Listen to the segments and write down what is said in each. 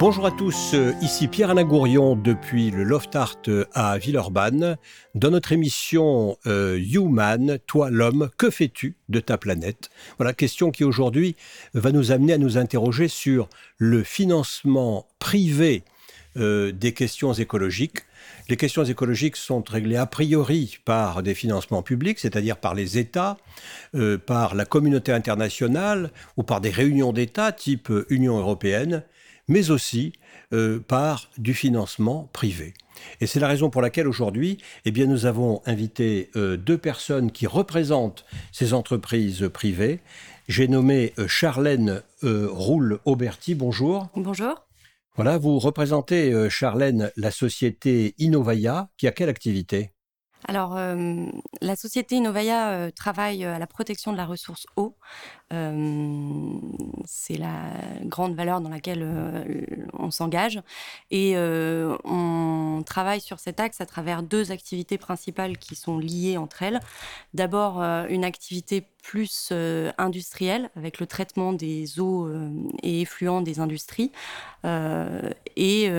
Bonjour à tous, ici Pierre-Alain Gourion depuis le Loft Art à Villeurbanne. Dans notre émission euh, Human, toi l'homme, que fais-tu de ta planète? Voilà, question qui aujourd'hui va nous amener à nous interroger sur le financement privé euh, des questions écologiques. Les questions écologiques sont réglées a priori par des financements publics, c'est-à-dire par les États, euh, par la communauté internationale ou par des réunions d'États type Union européenne mais aussi euh, par du financement privé. Et c'est la raison pour laquelle aujourd'hui, eh bien, nous avons invité euh, deux personnes qui représentent ces entreprises privées. J'ai nommé euh, Charlène Roule-Auberti. Bonjour. Bonjour. Voilà, vous représentez, Charlène, la société Innovaya, qui a quelle activité? Alors, euh, la société Innovaya euh, travaille euh, à la protection de la ressource eau. c'est la grande valeur dans laquelle on s'engage. Et on travaille sur cet axe à travers deux activités principales qui sont liées entre elles. D'abord, une activité plus industrielle avec le traitement des eaux et effluents des industries. et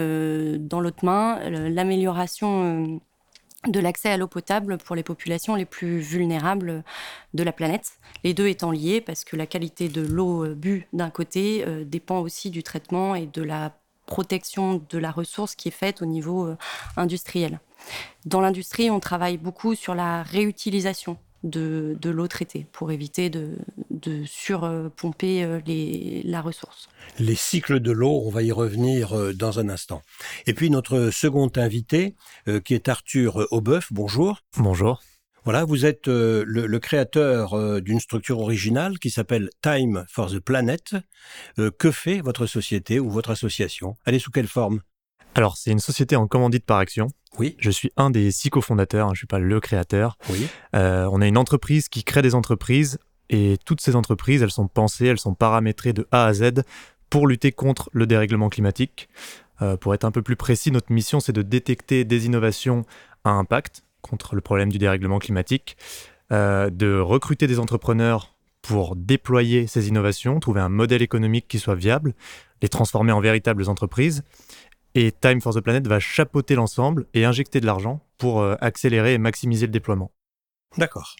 dans l'autre main, l'amélioration de l'accès à l'eau potable pour les populations les plus vulnérables de la planète. Les deux étant liés parce que la qualité de l'eau euh, bue d'un côté euh, dépend aussi du traitement et de la protection de la ressource qui est faite au niveau euh, industriel. Dans l'industrie, on travaille beaucoup sur la réutilisation de, l'eau traitée pour éviter de, surpomper euh, la ressource. Les cycles de l'eau, on va y revenir euh, dans un instant. Et puis notre second invité, euh, qui est Arthur Aubeuf, bonjour. Bonjour. Voilà, vous êtes le, créateur d'une structure originale qui s'appelle Time for the Planet. que fait votre société ou votre association? Elle est sous quelle forme? Alors, c'est une société en commandite par action. Oui. Je suis un des six cofondateurs, hein, je ne suis pas le créateur. Oui. Euh, on a une entreprise qui crée des entreprises et toutes ces entreprises, elles sont pensées, elles sont paramétrées de A à Z pour lutter contre le dérèglement climatique. Euh, pour être un peu plus précis, notre mission, c'est de détecter des innovations à impact contre le problème du dérèglement climatique, euh, de recruter des entrepreneurs pour déployer ces innovations, trouver un modèle économique qui soit viable, les transformer en véritables entreprises, et Time for the Planet va chapeauter l'ensemble et injecter de l'argent pour euh, accélérer et maximiser le déploiement. D'accord.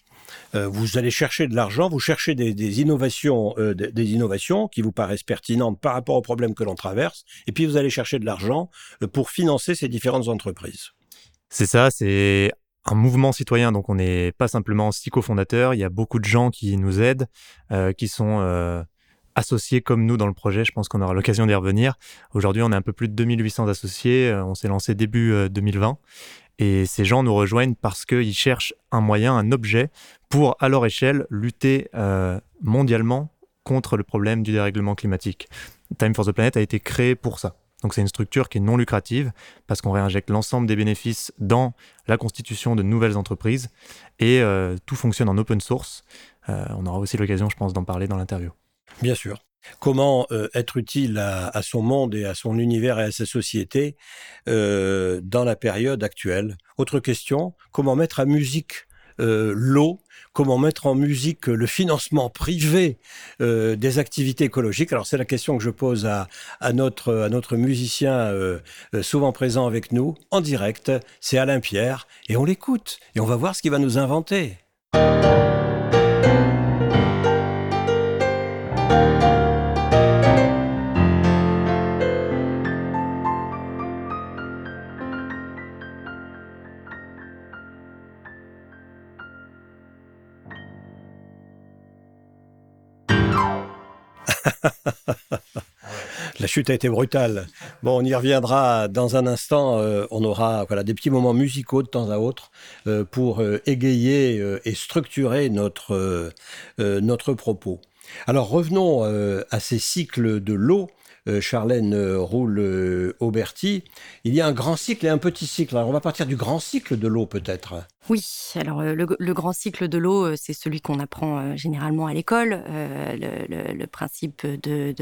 Euh, vous allez chercher de l'argent, vous cherchez des, innovations, euh, des, innovations qui vous paraissent pertinentes par rapport aux problèmes que l'on traverse, et puis vous allez chercher de l'argent pour financer ces différentes entreprises. C'est ça, c'est un mouvement citoyen, donc on n'est pas simplement six cofondateurs, il y a beaucoup de gens qui nous aident, qui sont associés comme nous dans le projet. Je pense qu'on aura l'occasion d'y revenir. Aujourd'hui, on a un peu plus de 2800 associés. Euh, on s'est lancé début 2020. Euh, Et ces gens nous rejoignent parce qu'ils cherchent un moyen, un objet pour, à leur échelle, lutter euh, mondialement contre le problème du dérèglement climatique. Time for the Planet a été créé pour ça. Donc c'est une structure qui est non lucrative parce qu'on réinjecte l'ensemble des bénéfices dans la constitution de nouvelles entreprises et tout fonctionne en open source. on aura aussi l'occasion, je pense, d'en parler dans l'interview. Bien sûr. Comment euh, être utile à, son monde et à son univers et à sa société euh, dans la période actuelle? Autre question, comment mettre à musique euh, l'eau, comment mettre en musique le financement privé des activités écologiques? Alors c'est la question que je pose à, notre, à notre musicien souvent présent avec nous en direct, c'est Alain Pierre, et on l'écoute, et on va voir ce qu'il va nous inventer. La chute a été brutale. Bon, on y reviendra dans un instant. Euh, on aura voilà, des petits moments musicaux de temps à autre euh, pour euh, égayer et structurer notre, notre propos. Alors revenons à ces cycles de l'eau. Charlène Roule-Auberti. Il y a un grand cycle et un petit cycle. Alors on va partir du grand cycle de l'eau peut-être. Oui, alors le, grand cycle de l'eau, c'est celui qu'on apprend généralement à l'école. Le, principe de,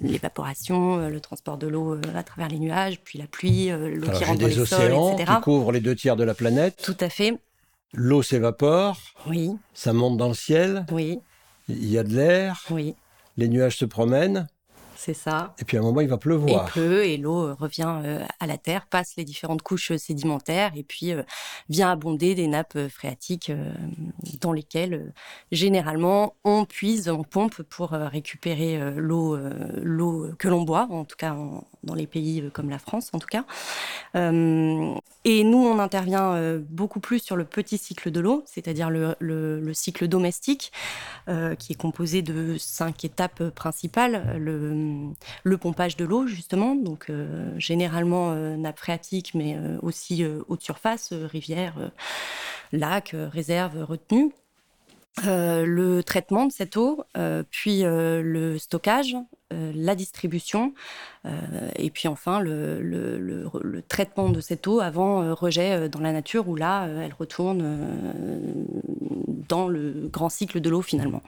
l'évaporation, le transport de l'eau à travers les nuages, puis la pluie, l'eau qui rentre dans les océans, sols, qui couvrent les deux tiers de la planète. Tout à fait. L'eau s'évapore. Oui. Ça monte dans le ciel. Oui. Il y a de l'air. Oui. Les nuages se promènent. C'est ça. Et puis à un moment, il va pleuvoir. Il pleut et l'eau euh, revient euh, à la terre, passe les différentes couches euh, sédimentaires et puis vient abonder des nappes phréatiques dans lesquelles généralement on puise, on pompe pour récupérer l'eau, l'eau que l'on boit, en tout cas dans les pays comme la France en tout cas. Et nous, on intervient beaucoup plus sur le petit cycle de l'eau, c'est-à-dire le, le cycle domestique, qui est composé de cinq étapes principales. Le, pompage de l'eau, justement, donc euh, généralement euh, nappe phréatique, mais euh, aussi haute surface, rivière, lac, réserve, retenue. Le traitement de cette eau, puis le stockage, la distribution, et puis enfin le, traitement de cette eau avant rejet dans la nature, où là, elle retourne dans le grand cycle de l'eau finalement.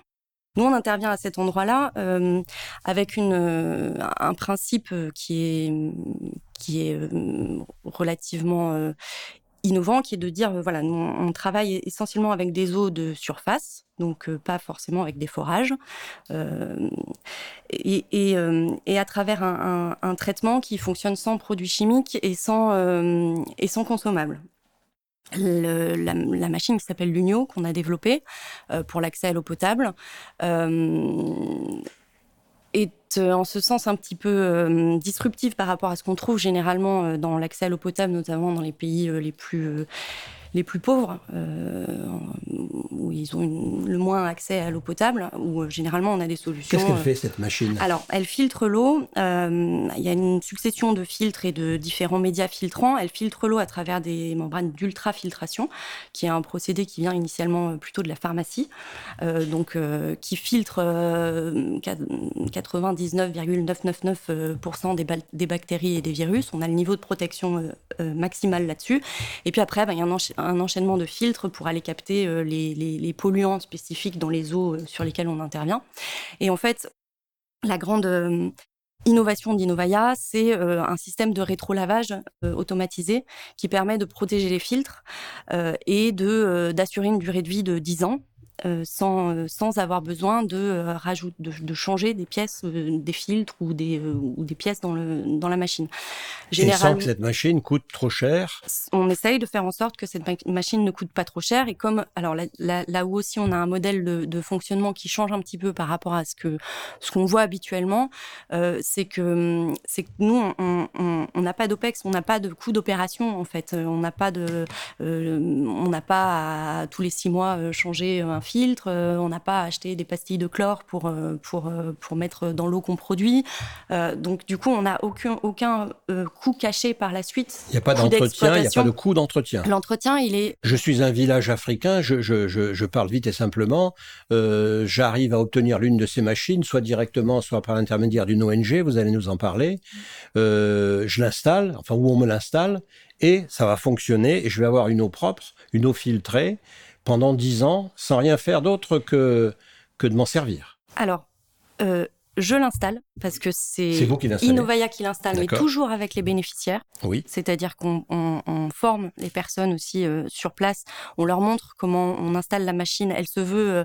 Nous, on intervient à cet endroit-là euh, avec euh, un principe euh, qui est, qui est relativement innovant, qui est de dire, voilà, nous, on travaille essentiellement avec des eaux de surface, donc pas forcément avec des forages, et, et, à travers un, traitement qui fonctionne sans produits chimiques et sans, et consommables. La, machine qui s'appelle l'Unio qu'on a développée euh, pour l'accès à l'eau potable euh, est euh, en ce sens un petit peu disruptive par rapport à ce qu'on trouve généralement dans l'accès à l'eau potable, notamment dans les pays les plus les plus pauvres, euh, où ils ont le moins accès à l'eau potable, où euh, généralement on a des solutions. Qu'est-ce qu'elle fait cette machine? Alors, elle filtre l'eau. Euh, il y a une succession de filtres et de différents médias filtrants. Elle filtre l'eau à travers des membranes d'ultrafiltration, qui est un procédé qui vient initialement plutôt de la pharmacie, donc qui filtre 99,999% des, des, bactéries et des virus. On a le niveau de protection maximal là-dessus. Et puis après, ben, il y a un, un enchaînement de filtres pour aller capter euh, les, polluants spécifiques dans les eaux euh, sur lesquelles on intervient. Et en fait, la grande euh, innovation d'Innovaya, c'est un système de rétrolavage automatisé qui permet de protéger les filtres et d'assurer une durée de vie de 10 ans euh, sans, euh, sans avoir besoin de, euh, rajouter, de, changer des pièces, des filtres ou des, ou des pièces dans, le, dans la machine. Généralement, sans que cette machine coûte trop cher On essaye de faire en sorte que cette machine ne coûte pas trop cher. Et comme, alors là, là, où aussi on a un modèle de, de, fonctionnement qui change un petit peu par rapport à ce que ce qu'on voit habituellement, c'est que c'est que nous, on n'a pas d'OPEX, on n'a pas de coût d'opération en fait. On n'a pas de, on n'a pas à tous les six mois changer un filtre, euh, on n'a pas acheté des pastilles de chlore pour, euh, pour, euh, pour mettre dans l'eau qu'on produit. donc, du coup, on n'a aucun, aucun coût caché par la suite. Il n'y a pas d'entretien, il n'y a pas de coût d'entretien. L'entretien, il est. Je suis un village africain, je, je, je, parle vite et simplement. J'arrive à obtenir l'une de ces machines, soit directement, soit par l'intermédiaire d'une ONG, vous allez nous en parler. je l'installe, enfin, où on me l'installe, et ça va fonctionner, et je vais avoir une eau propre, une eau filtrée pendant dix ans sans rien faire d'autre que, que de m'en servir. Alors, euh, je l'installe parce que c'est Innovaya qui l'installe, mais toujours avec les bénéficiaires. Oui. C'est-à-dire qu'on forme les personnes aussi euh, sur place. On leur montre comment on installe la machine. Elle se veut euh,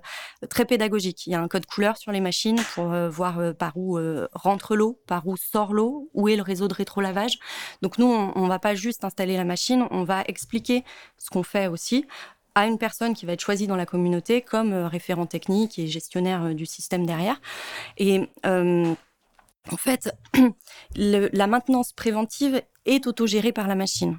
très pédagogique. Il y a un code couleur sur les machines pour voir par où rentre l'eau, par où sort l'eau, où est le réseau de rétrolavage. Donc nous, on, ne va pas juste installer la machine, on va expliquer ce qu'on fait aussi à une personne qui va être choisie dans la communauté comme euh, référent technique et gestionnaire euh, du système derrière. Et euh, en fait, la maintenance préventive est autogérée par la machine.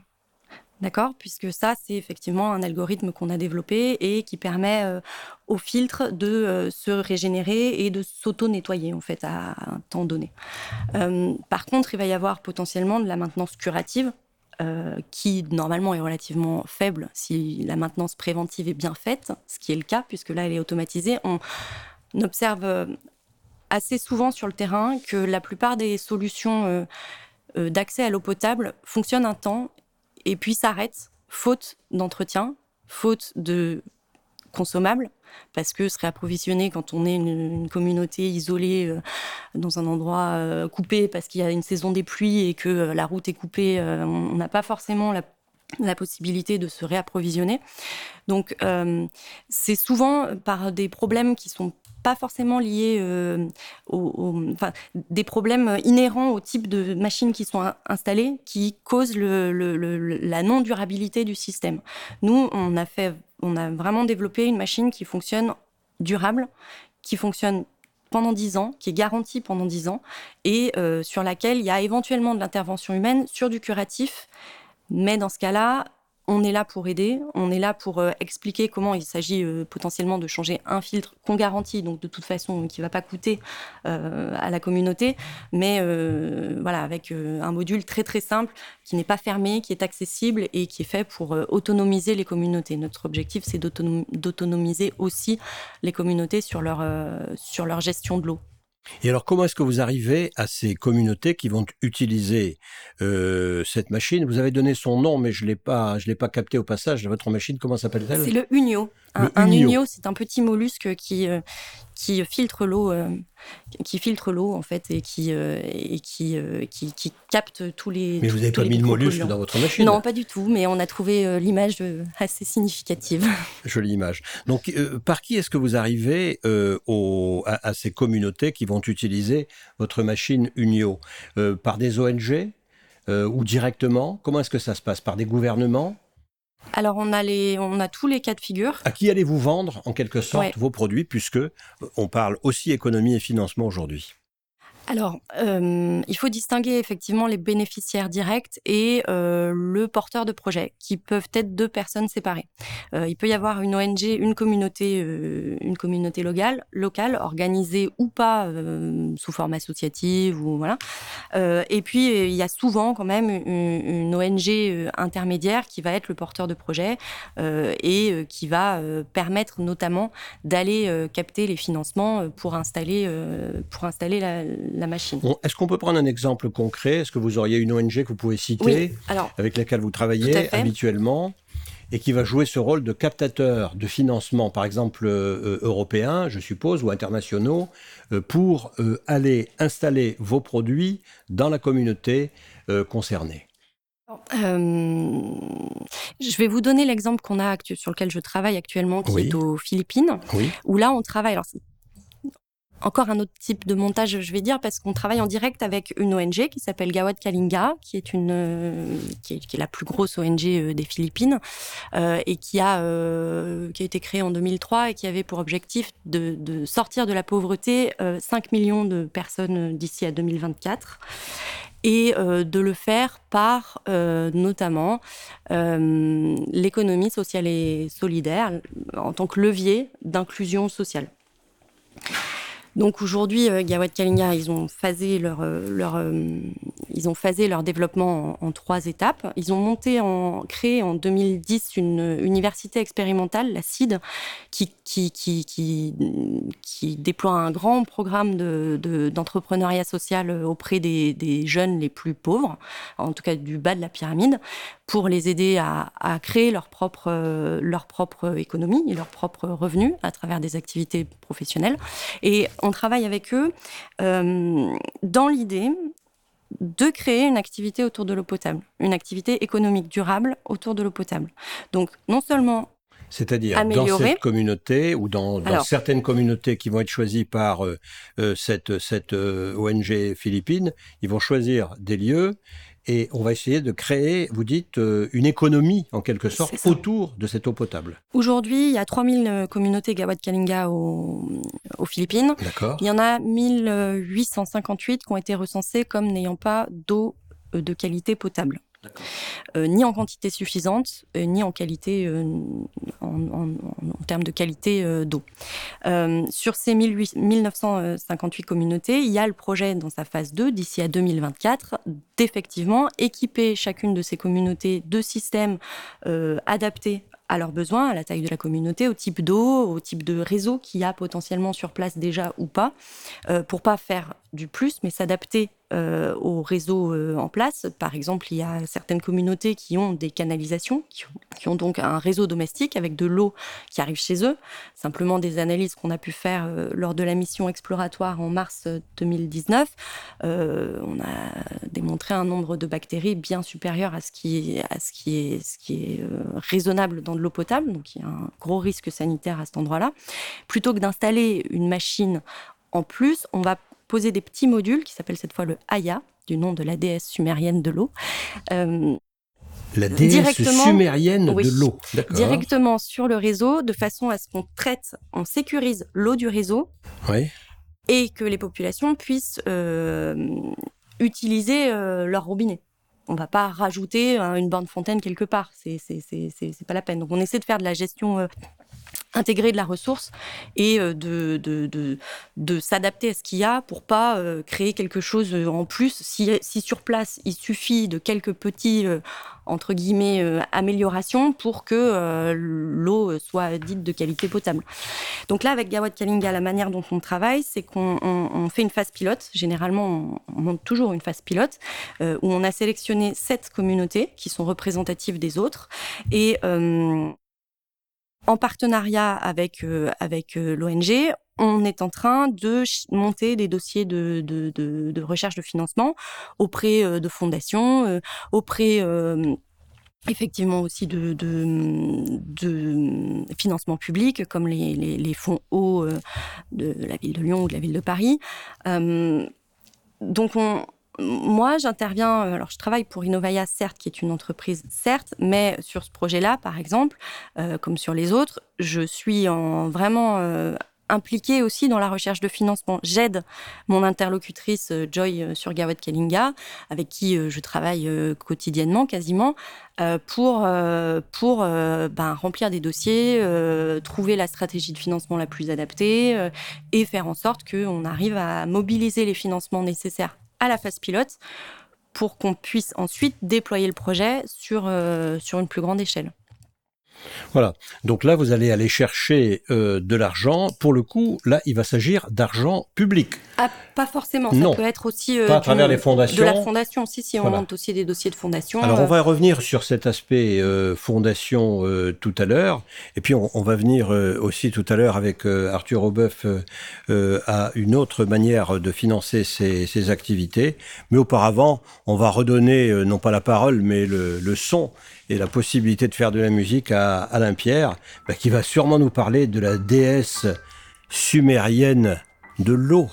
D'accord? Puisque ça, c'est effectivement un algorithme qu'on a développé et qui permet au filtre de se régénérer et de s'auto-nettoyer, en fait, à un temps donné. par contre, il va y avoir potentiellement de la maintenance curative euh, qui normalement est relativement faible si la maintenance préventive est bien faite, ce qui est le cas puisque là elle est automatisée. On observe euh, assez souvent sur le terrain que la plupart des solutions d'accès à l'eau potable fonctionnent un temps et puis s'arrêtent, faute d'entretien, faute de consommables, parce que se réapprovisionner quand on est une, communauté isolée euh, dans un endroit euh, coupé parce qu'il y a une saison des pluies et que euh, la route est coupée, on n'a pas forcément la, possibilité de se réapprovisionner. Donc c'est souvent par des problèmes qui sont pas forcément liés aux, enfin, des problèmes inhérents au type de machines qui sont installées qui causent le, la non-durabilité du système. Nous, on a, fait, on a vraiment développé une machine qui fonctionne durable, qui fonctionne pendant 10 ans, qui est garantie pendant 10 ans, et euh, sur laquelle il y a éventuellement de l'intervention humaine sur du curatif. Mais dans ce cas-là, on est là pour aider, on est là pour euh, expliquer comment il s'agit euh, potentiellement de changer un filtre qu'on garantit, donc de toute façon qui ne va pas coûter euh, à la communauté, mais voilà avec un module très très simple qui n'est pas fermé, qui est accessible et qui est fait pour autonomiser les communautés. Notre objectif c'est d'autonomiser aussi les communautés sur leur, sur leur gestion de l'eau. Et alors, comment est-ce que vous arrivez à ces communautés qui vont utiliser euh, cette machine? Vous avez donné son nom, mais je l'ai pas, je l'ai pas capté au passage. Votre machine, comment s'appelle-t-elle? C'est le unio. Un, unio, c'est un petit mollusque qui euh, qui filtre l'eau, euh, qui filtre l'eau en fait et qui euh, et qui, qui, qui capte tous les. Mais vous n'avez pas mis de mollusque dans votre machine Non, pas du tout. Mais on a trouvé l'image assez significative. Jolie image. Donc, par qui est-ce que vous arrivez au, à, à, ces communautés qui vont utiliser votre machine Unio? Par des ONG ou directement? Comment est-ce que ça se passe? Par des gouvernements? Alors on a les, on a tous les cas de figure. À qui allez-vous vendre en quelque sorte vos produits puisque on parle aussi économie et financement aujourd'hui? Alors, euh, il faut distinguer effectivement les bénéficiaires directs et euh, le porteur de projet, qui peuvent être deux personnes séparées. Euh, il peut y avoir une ONG, une communauté, une communauté locale, locale, organisée ou pas sous forme associative ou voilà. et puis il y a souvent quand même une, ONG intermédiaire qui va être le porteur de projet et qui va permettre notamment d'aller capter les financements pour installer, pour installer la la machine. Est-ce qu'on peut prendre un exemple concret? Est-ce que vous auriez une ONG que vous pouvez citer, avec laquelle vous travaillez habituellement et qui va jouer ce rôle de captateur de financement, par exemple euh, européen, je suppose, ou internationaux, euh, pour euh, aller installer vos produits dans la communauté concernée? Je vais vous donner l'exemple qu'on a sur lequel je travaille actuellement, qui est aux Philippines, où là on travaille. Alors encore un autre type de montage, je vais dire, parce qu'on travaille en direct avec une ONG qui s'appelle Gawad Kalinga, qui est une euh, la plus grosse ONG euh, des Philippines euh, et qui a été créée en 2003 et qui avait pour objectif de sortir de la pauvreté 5 millions de personnes d'ici à 2024 et de le faire par notamment l'économie sociale et solidaire en tant que levier d'inclusion sociale. Donc aujourd'hui, euh, Gawad Kalinga, ils ont phasé leur, euh, leur, euh, ils ont phasé leur développement en, trois étapes. Ils ont monté, en, créé en 2010 une université expérimentale, la CID, qui, qui, qui, qui, déploie un grand programme d'entrepreneuriat de, social auprès des, jeunes les plus pauvres, en tout cas du bas de la pyramide, pour les aider à, à créer leur propre, leur propre économie et leur propre revenu à travers des activités professionnelles. Et on travaille avec eux euh, dans l'idée de créer une activité autour de l'eau potable, une activité économique durable autour de l'eau potable. Donc non seulement c'est-à-dire dans cette communauté ou dans, certaines communautés qui vont être choisies par euh, euh, cette, cette ONG philippine, ils vont choisir des lieux et on va essayer de créer, vous dites, euh, une économie en quelque sorte autour de cette eau potable. Aujourd'hui, il y a 3000 euh, communautés Gawad Kalinga aux, Philippines. D'accord. Il y en a 1858 qui ont été recensées comme n'ayant pas d'eau euh, de qualité potable. Euh, ni en quantité suffisante, euh, ni en qualité, euh, en, termes de qualité d'eau. sur ces 1958 communautés, il y a le projet dans sa phase 2, d'ici à 2024, d'effectivement équiper chacune de ces communautés de systèmes adaptés à leurs besoins, à la taille de la communauté, au type d'eau, au type de réseau qu'il y a potentiellement sur place déjà ou pas, euh, pour pas faire du plus, mais s'adapter euh, au réseau euh, en place. Par exemple, il y a certaines communautés qui ont des canalisations, qui ont, donc un réseau domestique avec de l'eau qui arrive chez eux. Simplement des analyses qu'on a pu faire euh, lors de la mission exploratoire en mars 2019, on a démontré un nombre de bactéries bien supérieur à ce qui est raisonnable dans de l'eau potable. Donc il y a un gros risque sanitaire à cet endroit-là. Plutôt que d'installer une machine en plus, on va poser des petits modules qui s'appellent cette fois le Aya, du nom de la déesse sumérienne de l'eau. Euh, la déesse sumérienne de l'eau. Directement sur le réseau, de façon à ce qu'on traite, on sécurise l'eau du réseau. Et que les populations puissent euh, utiliser euh, leur robinet. On va pas rajouter une borne fontaine quelque part. C'est pas la peine. Donc on essaie de faire de la gestion intégrer de la ressource et euh, de, de, de, s'adapter à ce qu'il y a pour pas euh, créer quelque chose euh, en plus. Si, si, sur place, il suffit de quelques petits, entre guillemets, améliorations pour que l'eau soit dite de qualité potable. Donc là, avec Gawad Kalinga, la manière dont on travaille, c'est qu'on fait une phase pilote. Généralement, on, monte toujours une phase pilote où on a sélectionné sept communautés qui sont représentatives des autres et en partenariat avec, euh, avec euh, l'ONG, on est en train de monter des dossiers de, de, de, de recherche de financement auprès euh, de fondations, auprès effectivement aussi de, de, de, financement public comme les, les, les fonds hauts de la ville de Lyon ou de la ville de Paris. donc on, moi, j'interviens, euh, alors je travaille pour Innovaya, certes, qui est une entreprise, certes, mais sur ce projet-là, par exemple, euh, comme sur les autres, je suis en, vraiment euh, impliquée aussi dans la recherche de financement. J'aide mon interlocutrice Joy sur Gawad Kalinga, avec qui je travaille quotidiennement quasiment, pour, pour ben, remplir des dossiers, trouver la stratégie de financement la plus adaptée et faire en sorte qu'on arrive à mobiliser les financements nécessaires à la phase pilote pour qu'on puisse ensuite déployer le projet sur, euh, une plus grande échelle. Voilà. Donc là, vous allez aller chercher euh, de l'argent. Pour le coup, là, il va s'agir d'argent public. Ah, pas forcément. Ça peut être aussi euh, pas à travers les fondations. De la fondation. Si, si, on monte aussi des dossiers de fondation. Alors, on va revenir sur cet aspect euh, fondation tout à l'heure. Et puis, on, va venir aussi tout à l'heure avec Arthur Aubeuf à une autre manière de financer ces, activités. Mais auparavant, on va redonner non pas la parole, mais le, le son et la possibilité de faire de la musique à Alain Pierre, bah, qui va sûrement nous parler de la déesse sumérienne de l'eau.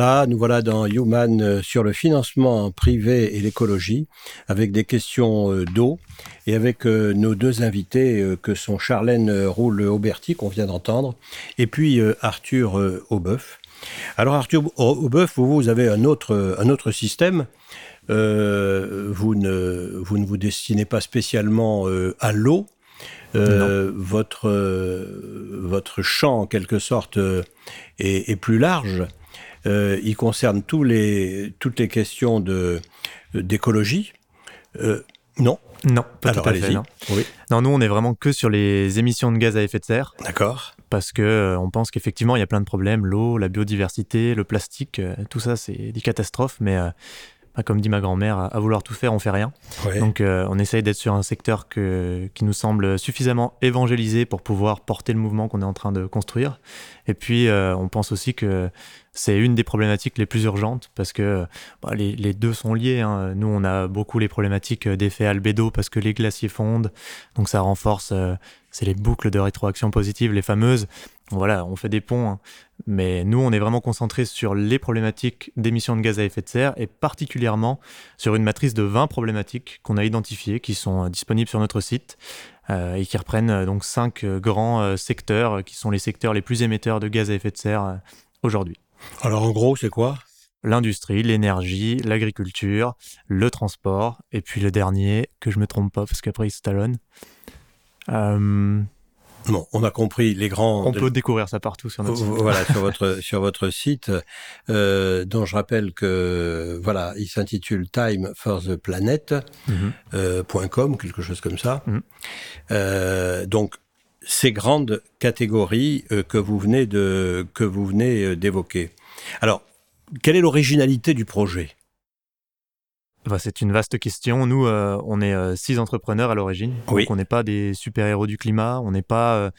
Nous voilà dans Human euh, sur le financement privé et l'écologie, avec des questions euh, d'eau et avec euh, nos deux invités que sont Charlène Roule-Auberti, qu'on vient d'entendre, et puis Arthur Aubeuf. Alors Arthur Aubeuf, vous, vous avez un autre, un autre système. vous, ne, vous ne vous destinez pas spécialement à l'eau. votre, votre champ, en quelque sorte, est, est plus large. Euh, il concerne tous les, toutes les questions de, d'écologie. Euh, non Non, pas tout à fait. Non. Oui. non, nous, on est vraiment que sur les émissions de gaz à effet de serre. D'accord. Parce que euh, on pense qu'effectivement, il y a plein de problèmes. L'eau, la biodiversité, le plastique, tout ça, c'est des catastrophes. Mais comme dit ma grand-mère, à, vouloir tout faire, on fait rien. Donc euh, on essaye d'être sur un secteur que, qui nous semble suffisamment évangélisé pour pouvoir porter le mouvement qu'on est en train de construire. Et puis euh, on pense aussi que c'est une des problématiques les plus urgentes parce que bah, les, les, deux sont liés. Hein. Nous, on a beaucoup les problématiques d'effet albédo parce que les glaciers fondent, donc ça renforce, euh, c'est les boucles de rétroaction positive, les fameuses. Voilà, on fait des ponts, hein. mais nous, on est vraiment concentré sur les problématiques d'émissions de gaz à effet de serre et particulièrement sur une matrice de 20 problématiques qu'on a identifiées, qui sont euh, disponibles sur notre site euh, et qui reprennent euh, donc cinq grands secteurs qui sont les secteurs les plus émetteurs de gaz à effet de serre aujourd'hui. Alors en gros, c'est quoi? L'industrie, l'énergie, l'agriculture, le transport, et puis le dernier, que je me trompe pas parce qu'après il se talonne. Bon, on a compris les grands. On peut découvrir ça partout sur notre site. Voilà, sur votre sur votre site, euh, dont je rappelle que voilà, il s'intitule Time for the Planet mhm. euh, quelque chose comme ça. Mhm. Euh, donc ces grandes catégories euh, que vous venez de que vous venez d'évoquer. Alors, quelle est l'originalité du projet? Bah, c'est une vaste question. Nous, euh, on est euh, six entrepreneurs à l'origine. Donc, on n'est pas des super-héros du climat. On n'est pas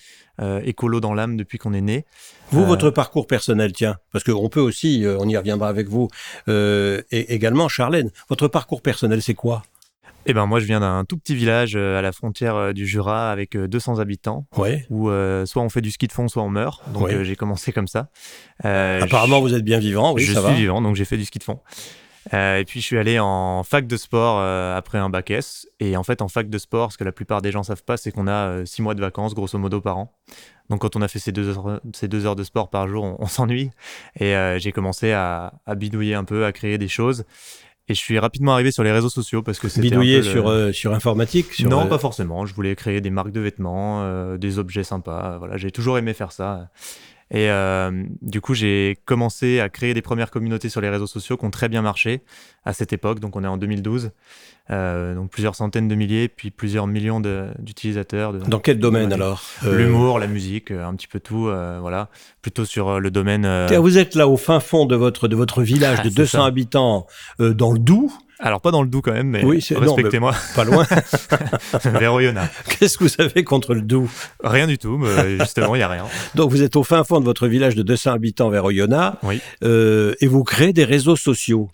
euh, écolo dans l'âme depuis qu'on est né. Vous, votre parcours personnel, tiens, parce qu'on peut aussi, on y reviendra avec vous, et également, Charlène, votre parcours personnel, c'est quoi? Eh ben moi je viens d'un tout petit village à la frontière du Jura avec 200 habitants ouais. où soit on fait du ski de fond soit on meurt donc j'ai commencé comme ça. Apparemment vous êtes bien vivant oui je ça suis vivant donc j'ai fait du ski de fond. Euh, et puis je suis allé en fac de sport euh, après un bac S. Et en fait, en fac de sport, ce que la plupart des gens savent pas, c'est qu'on a euh, six mois de vacances, grosso modo, par an. Donc quand on a fait ces deux heures, ces deux heures de sport par jour, on, s'ennuie. Et j'ai commencé à, à, bidouiller un peu, à créer des choses. Et je suis rapidement arrivé sur les réseaux sociaux parce que c'était bidouiller sur sur informatique. Sur non, pas forcément. Je voulais créer des marques de vêtements, des objets sympas. Voilà, j'ai toujours aimé faire ça. Et euh, du coup, j'ai commencé à créer des premières communautés sur les réseaux sociaux qui ont très bien marché à cette époque. Donc, on est en 2012. Euh, donc, plusieurs centaines de milliers, puis plusieurs millions d'utilisateurs. Dans quel domaine alors euh, L'humour, la musique, un petit peu tout. voilà. Plutôt sur le domaine. Vous êtes là au fin fond de votre, de votre village de 200 habitants dans le Doubs. Alors pas dans le Doubs quand même, mais respectez-moi. Pas loin. Vers Oyonnax. Qu'est-ce que vous avez contre le Doubs Rien du tout, mais justement il y a rien. Donc vous êtes au fin fond de votre village de 200 habitants vers Oyonnax, oui. euh, et vous créez des réseaux sociaux.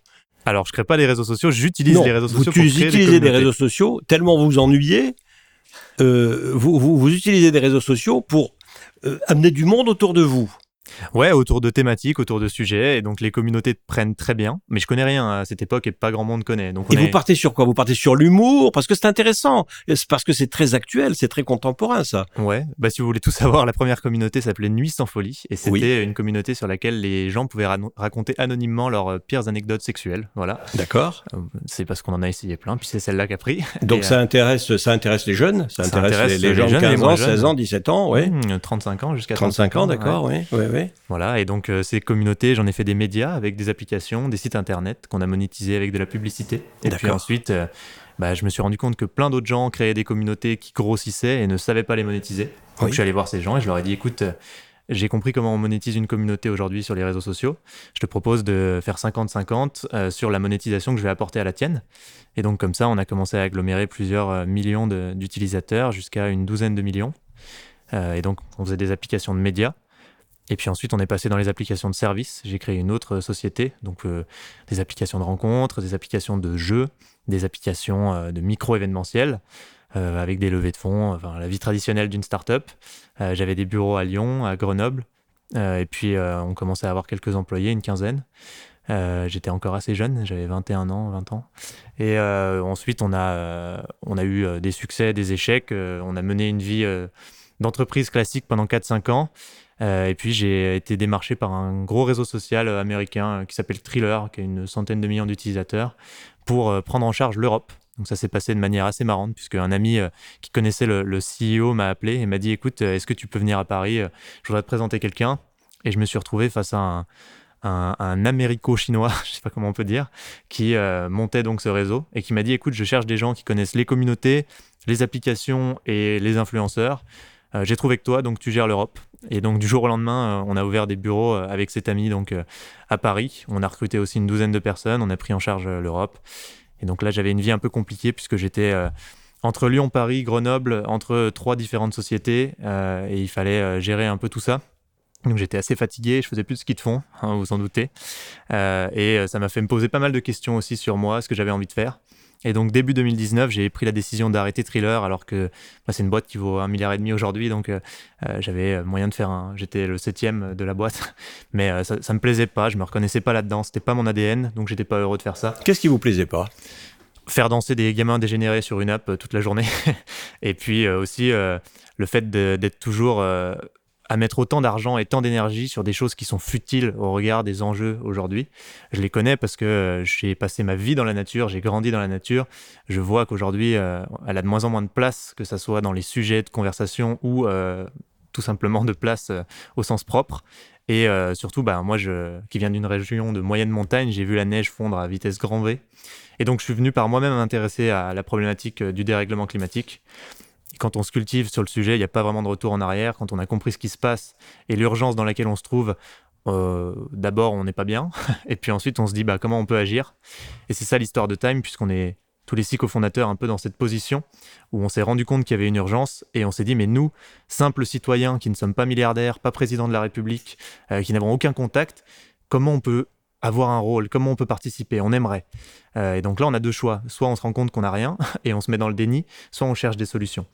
Alors je crée pas les réseaux sociaux, j'utilise les réseaux sociaux. Vous utilisez des, réseaux sociaux tellement vous ennuyez. Euh, vous, vous, vous, utilisez des réseaux sociaux pour euh, amener du monde autour de vous. Ouais, autour de thématiques, autour de sujets, et donc les communautés prennent très bien. Mais je connais rien à cette époque et pas grand monde connaît. Donc et vous partez sur quoi? Vous partez sur l'humour? Parce que c'est intéressant, parce que c'est très actuel, c'est très contemporain ça. Ouais, bah si vous voulez tout savoir, la première communauté s'appelait Nuit sans folie et c'était une communauté sur laquelle les gens pouvaient raconter anonymement leurs euh, pires anecdotes sexuelles. Voilà. D'accord. Euh, c'est parce qu'on en a essayé plein, puis c'est celle-là qui a pris. Donc ça euh, intéresse, ça intéresse les jeunes, ça, intéresse, les, gens de 15 ans, 16 ans, 17 ans, ouais. 35 mmh, ans jusqu'à 35 ans, d'accord, oui, oui, oui. Voilà, et donc euh, ces communautés, j'en ai fait des médias avec des applications, des sites internet qu'on a monétisés avec de la publicité. Et puis ensuite, euh, bah, je me suis rendu compte que plein d'autres gens créaient des communautés qui grossissaient et ne savaient pas les monétiser. Donc je suis allé voir ces gens et je leur ai dit, écoute, euh, j'ai compris comment on monétise une communauté aujourd'hui sur les réseaux sociaux. Je te propose de faire 50-50 sur la monétisation que je vais apporter à la tienne. Et donc comme ça, on a commencé à agglomérer plusieurs millions d'utilisateurs jusqu'à une douzaine de millions. et donc on faisait des applications de médias et puis ensuite, on est passé dans les applications de services. J'ai créé une autre société, donc euh, des applications de rencontres, des applications de jeux, des applications euh, de micro-événementiels, euh, avec des levées de fonds, enfin, la vie traditionnelle d'une start-up. J'avais des bureaux à Lyon, à Grenoble, et puis on commençait à avoir quelques employés, une quinzaine. J'étais encore assez jeune, j'avais 21 ans, 20 ans. Et ensuite, on a, on a eu des succès, des échecs. on a mené une vie d'entreprise classique pendant 4-5 ans. Et puis j'ai été démarché par un gros réseau social américain qui s'appelle Thriller, qui a une centaine de millions d'utilisateurs, pour prendre en charge l'Europe. Donc ça s'est passé de manière assez marrante, puisque un ami euh, qui connaissait le, CEO m'a appelé et m'a dit, écoute, euh, est-ce que tu peux venir à Paris euh, Je voudrais te présenter quelqu'un. Et je me suis retrouvé face à un, américo-chinois, je sais pas comment on peut dire, qui montait donc ce réseau et qui m'a dit, écoute, je cherche des gens qui connaissent les communautés, les applications et les influenceurs. J'ai trouvé que toi, donc tu gères l'Europe. Et donc du jour au lendemain, on a ouvert des bureaux avec cet ami donc à Paris. On a recruté aussi une douzaine de personnes. On a pris en charge l'Europe. Et donc là, j'avais une vie un peu compliquée puisque j'étais euh, entre Lyon, Paris, Grenoble, entre trois différentes sociétés euh, et il fallait euh, gérer un peu tout ça. Donc j'étais assez fatigué, je faisais plus de ski de fond, hein, vous en doutez. et ça m'a fait me poser pas mal de questions aussi sur moi, ce que j'avais envie de faire. Et donc début 2019, j'ai pris la décision d'arrêter Thriller alors que bah, c'est une boîte qui vaut un milliard et demi aujourd'hui, donc euh, euh, j'avais moyen de faire un. J'étais le septième de la boîte, mais euh, ça, ça me plaisait pas, je me reconnaissais pas là-dedans, c'était pas mon ADN, donc j'étais pas heureux de faire ça. Qu'est-ce qui vous plaisait pas? Faire danser des gamins dégénérés sur une app toute la journée, et puis aussi le fait d'être toujours à mettre autant d'argent et tant d'énergie sur des choses qui sont futiles au regard des enjeux aujourd'hui. Je les connais parce que euh, j'ai passé ma vie dans la nature, j'ai grandi dans la nature. Je vois qu'aujourd'hui, euh, elle a de moins en moins de place, que ce soit dans les sujets de conversation ou euh, tout simplement de place au sens propre. Et surtout, bah, moi, qui viens d'une région de moyenne montagne, j'ai vu la neige fondre à vitesse grand V. Et donc, je suis venu par moi-même m'intéresser à la problématique du dérèglement climatique quand on se cultive sur le sujet, il n'y a pas vraiment de retour en arrière. Quand on a compris ce qui se passe et l'urgence dans laquelle on se trouve, euh, d'abord on n'est pas bien, et puis ensuite on se dit bah, comment on peut agir? Et c'est ça l'histoire de Time, puisqu'on est tous les six cofondateurs un peu dans cette position où on s'est rendu compte qu'il y avait une urgence et on s'est dit mais nous, simples citoyens qui ne sommes pas milliardaires, pas président de la République, euh, qui n'avons aucun contact, comment on peut avoir un rôle, comment on peut participer, on aimerait. Euh, et donc là, on a deux choix. Soit on se rend compte qu'on n'a rien et on se met dans le déni, soit on cherche des solutions.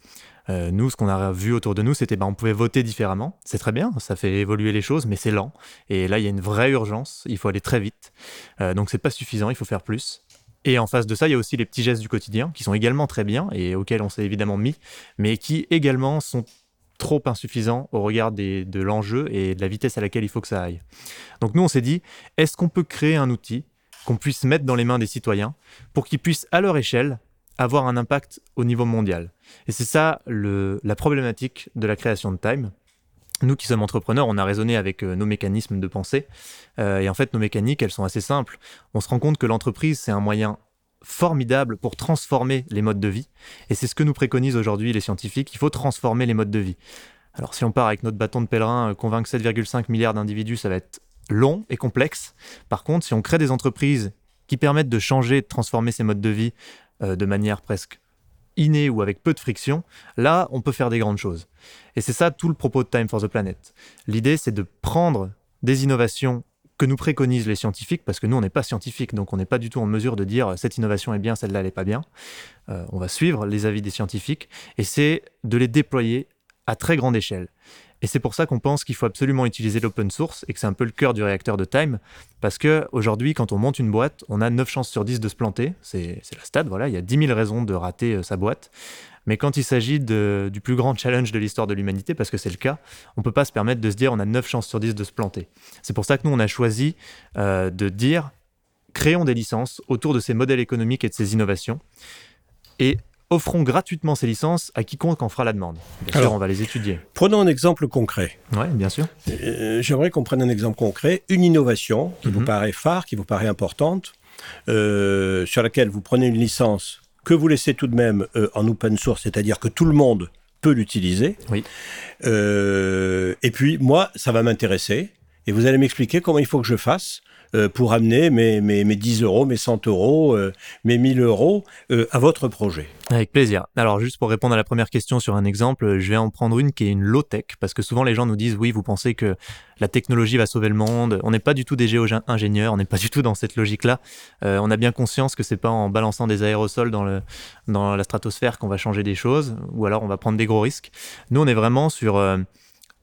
Euh, nous, ce qu'on a vu autour de nous, c'était ben, on pouvait voter différemment. C'est très bien, ça fait évoluer les choses, mais c'est lent. Et là, il y a une vraie urgence, il faut aller très vite. Euh, donc c'est pas suffisant, il faut faire plus. Et en face de ça, il y a aussi les petits gestes du quotidien qui sont également très bien et auxquels on s'est évidemment mis, mais qui également sont trop insuffisant au regard de l'enjeu et de la vitesse à laquelle il faut que ça aille. Donc nous, on s'est dit, est-ce qu'on peut créer un outil qu'on puisse mettre dans les mains des citoyens pour qu'ils puissent, à leur échelle, avoir un impact au niveau mondial? Et c'est ça la problématique de la création de Time. Nous qui sommes entrepreneurs, on a raisonné avec euh, nos mécanismes de pensée. Euh, et en fait, nos mécaniques, elles sont assez simples. On se rend compte que l'entreprise, c'est un moyen formidable pour transformer les modes de vie. Et c'est ce que nous préconisent aujourd'hui les scientifiques. Il faut transformer les modes de vie. Alors si on part avec notre bâton de pèlerin, euh, convaincre 7,5 milliards d'individus, ça va être long et complexe. Par contre, si on crée des entreprises qui permettent de changer, de transformer ces modes de vie euh, de manière presque innée ou avec peu de friction, là, on peut faire des grandes choses. Et c'est ça tout le propos de Time for the Planet. L'idée, c'est de prendre des innovations nous préconisent les scientifiques, parce que nous, on n'est pas scientifiques, donc on n'est pas du tout en mesure de dire cette innovation est bien, celle-là, elle n'est pas bien. Euh, on va suivre les avis des scientifiques, et c'est de les déployer à très grande échelle. Et c'est pour ça qu'on pense qu'il faut absolument utiliser l'open source et que c'est un peu le cœur du réacteur de Time. Parce que aujourd'hui, quand on monte une boîte, on a 9 chances sur 10 de se planter. C'est la stade, voilà. Il y a 10 000 raisons de rater euh, sa boîte. Mais quand il s'agit du plus grand challenge de l'histoire de l'humanité, parce que c'est le cas, on ne peut pas se permettre de se dire on a 9 chances sur 10 de se planter. C'est pour ça que nous, on a choisi euh, de dire créons des licences autour de ces modèles économiques et de ces innovations. Et offrons gratuitement ces licences à quiconque en fera la demande. Bien sûr, on va les étudier. Prenons un exemple concret. Oui, bien sûr. Euh, j'aimerais qu'on prenne un exemple concret, une innovation qui vous mhm. paraît phare, qui vous paraît importante, euh, sur laquelle vous prenez une licence que vous laissez tout de même euh, en open source, c'est-à-dire que tout le monde peut l'utiliser. Oui. Et puis, moi, ça va m'intéresser. Et vous allez m'expliquer comment il faut que je fasse pour amener mes, mes, mes, 10 euros, mes 100 euros, euh, mes 1000 euros euh, à votre projet Avec plaisir. Alors juste pour répondre à la première question sur un exemple, je vais en prendre une qui est une low-tech, parce que souvent les gens nous disent oui, vous pensez que la technologie va sauver le monde. On n'est pas du tout des géo-ingénieurs, on n'est pas du tout dans cette logique-là. on a bien conscience que c'est pas en balançant des aérosols dans la stratosphère qu'on va changer des choses, ou alors on va prendre des gros risques. Nous, on est vraiment sur